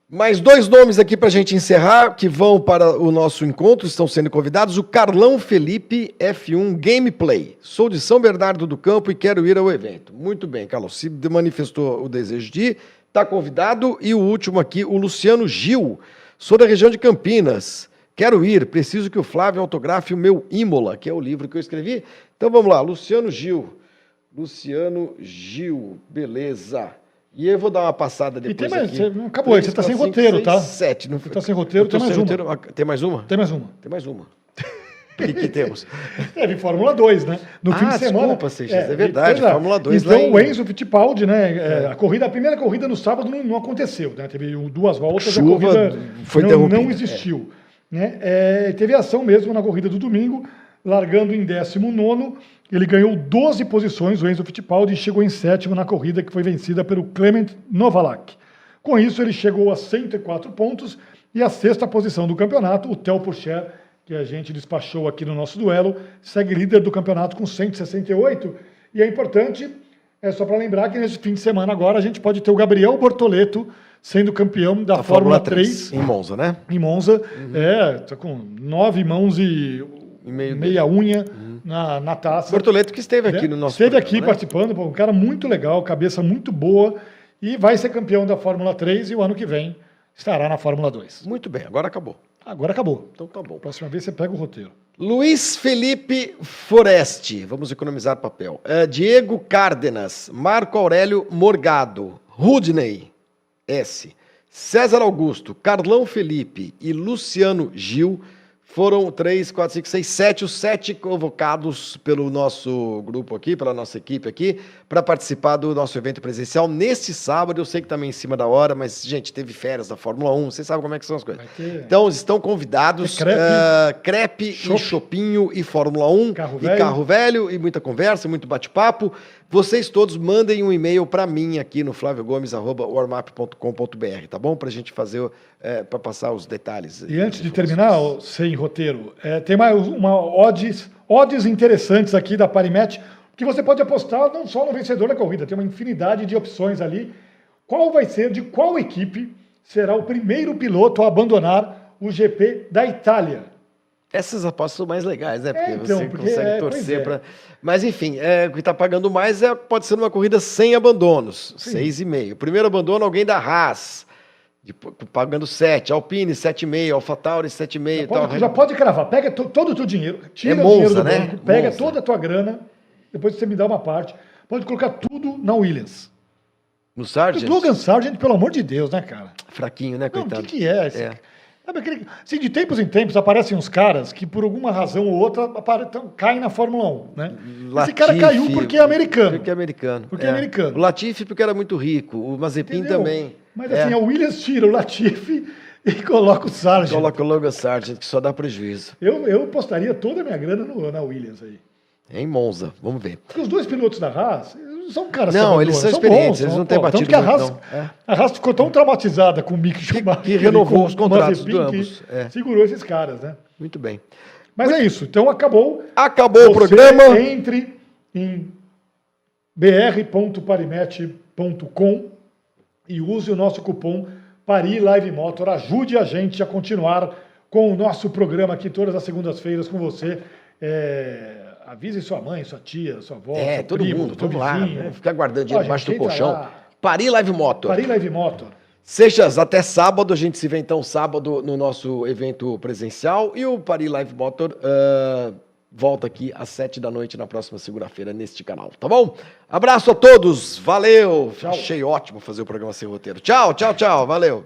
Mais dois nomes aqui para a gente encerrar, que vão para o nosso encontro, estão sendo convidados. O Carlão Felipe, F1 Gameplay. Sou de São Bernardo do Campo e quero ir ao evento. Muito bem, Carlão. Se manifestou o desejo de ir, está convidado. E o último aqui, o Luciano Gil. Sou da região de Campinas. Quero ir, preciso que o Flávio autografe o meu Imola, que é o livro que eu escrevi. Então vamos lá, Luciano Gil. Luciano Gil, beleza. E eu vou dar uma passada depois tem mais, aqui. você não acabou, você tá sem quatro, roteiro, seis, tá? Sete. Não, Você tá sem roteiro, tem mais sem uma. roteiro. Ah, Tem mais uma? Tem mais uma. Tem mais uma. O [LAUGHS] que, que temos? Teve Fórmula 2, né? No Ah, fim de semana. desculpa, Seixas, é verdade, pois Fórmula 2 Então em- o Enzo Fittipaldi, né? é, A, corrida, a primeira corrida no sábado não, não aconteceu, né? Teve duas voltas, Chuva a corrida foi não, não existiu. Né? É, teve ação mesmo na corrida do domingo, largando em 19. Ele ganhou 12 posições, o Enzo Fittipaldi, e chegou em sétimo na corrida que foi vencida pelo Clement Novalak. Com isso, ele chegou a 104 pontos e a sexta posição do campeonato, o Theo Pourchaire, que a gente despachou aqui no nosso duelo, segue líder do campeonato com 168. E é importante, é só para lembrar que nesse fim de semana agora a gente pode ter o Gabriel Bortoleto sendo campeão da A Fórmula 3 em Monza, né? em Monza. É, tá com nove mãos e, E meio meia unha na, na taça. Bortoleto que esteve aqui né? no nosso Esteve programa, aqui né? participando, pô, um cara muito legal, cabeça muito boa e vai ser campeão da Fórmula 3 e o ano que vem estará na Fórmula 2. Muito bem, agora acabou. Agora acabou. Então tá bom. Próxima vez você pega o roteiro. Luiz Felipe Foreste, vamos economizar papel. Eh, Diego Cárdenas, Marco Aurélio Morgado, Rudney S, César Augusto, Carlão Felipe e Luciano Gil foram três, quatro, cinco, seis, sete, os sete convocados pelo nosso grupo aqui, pela nossa equipe aqui, para participar do nosso evento presencial neste sábado. Eu sei que também em cima da hora, mas, gente, teve férias da Fórmula 1, vocês sabem como é que são as coisas. Ter- Então, estão convidados. É crepe. eh, crepe e chopinho e Fórmula 1 Carro e velho. carro velho e muita conversa, muito bate-papo. Vocês todos mandem um e-mail para mim aqui no flaviogomes.warmap.com.br, tá bom? Para a gente fazer, é, para passar os detalhes. E antes de terminar, sem roteiro, é, tem mais uma odds, odds interessantes aqui da Parimet, que você pode apostar não só no vencedor da corrida, tem uma infinidade de opções ali. Qual vai ser, de qual equipe será o primeiro piloto a abandonar o GP da Itália? Essas apostas são mais legais, né? Porque É, então, você porque, consegue é, torcer é. para. Mas enfim, é, o que está pagando mais é, pode ser numa corrida sem abandonos, Sim. seis e meio. Primeiro abandono, alguém da Haas, de- pagando 7, Alpine 7,5, AlphaTauri 7,5 e tal. Pode- já pode cravar, pega to- todo o teu dinheiro, tira É o dinheiro Monza, do né? banco, pega Monza. toda a tua grana, depois você me dá uma parte. Pode colocar tudo na Williams. No O Sargent, Logan Sargent, pelo amor de Deus, né, cara? fraquinho, né, Não, o coitado? que, que é? Esse... É. Sabe aquele... assim, de tempos em tempos aparecem uns caras que, por alguma razão ou outra, caem na Fórmula 1, né? Esse cara Latifi, caiu porque é americano. Porque é americano. Porque é americano. O Latifi porque era muito rico, o Mazepin entendeu? também. Mas É. assim, a Williams tira o Latifi [LAUGHS] e coloca o Sargent. Coloca o Logan Sargent, que só dá prejuízo. Eu, eu postaria toda a minha grana no- na Williams aí. Em Monza, vamos ver. Porque os dois pilotos da Haas são caras que Não, eles são experientes, eles são- não têm batido tanto que a muito, Haas. É. a Haas ficou tão traumatizada com o Mick Schumacher que renovou e com os contratos Mazepin de ambos, que é. segurou esses caras, né? Muito bem. Mas é isso. Então acabou. Acabou o programa. Entre em br.parimet.com e use o nosso cupom Pari Live Motor. Ajude a gente a continuar com o nosso programa aqui todas as segundas-feiras com você. É, avise sua mãe, sua tia, sua avó, É, todo primo, mundo, vamos lá. Vamos ficar guardando dinheiro gente, embaixo do colchão. lá. Pari Live Motor. Pari Live Motor. Seixas, até sábado. A gente se vê então sábado no nosso evento presencial. E o Pari Live Motor ah, volta aqui às sete da noite na próxima segunda-feira neste canal, tá bom? Abraço a todos. Valeu. Tchau. Achei ótimo fazer o programa sem roteiro. Tchau, tchau, tchau. Valeu.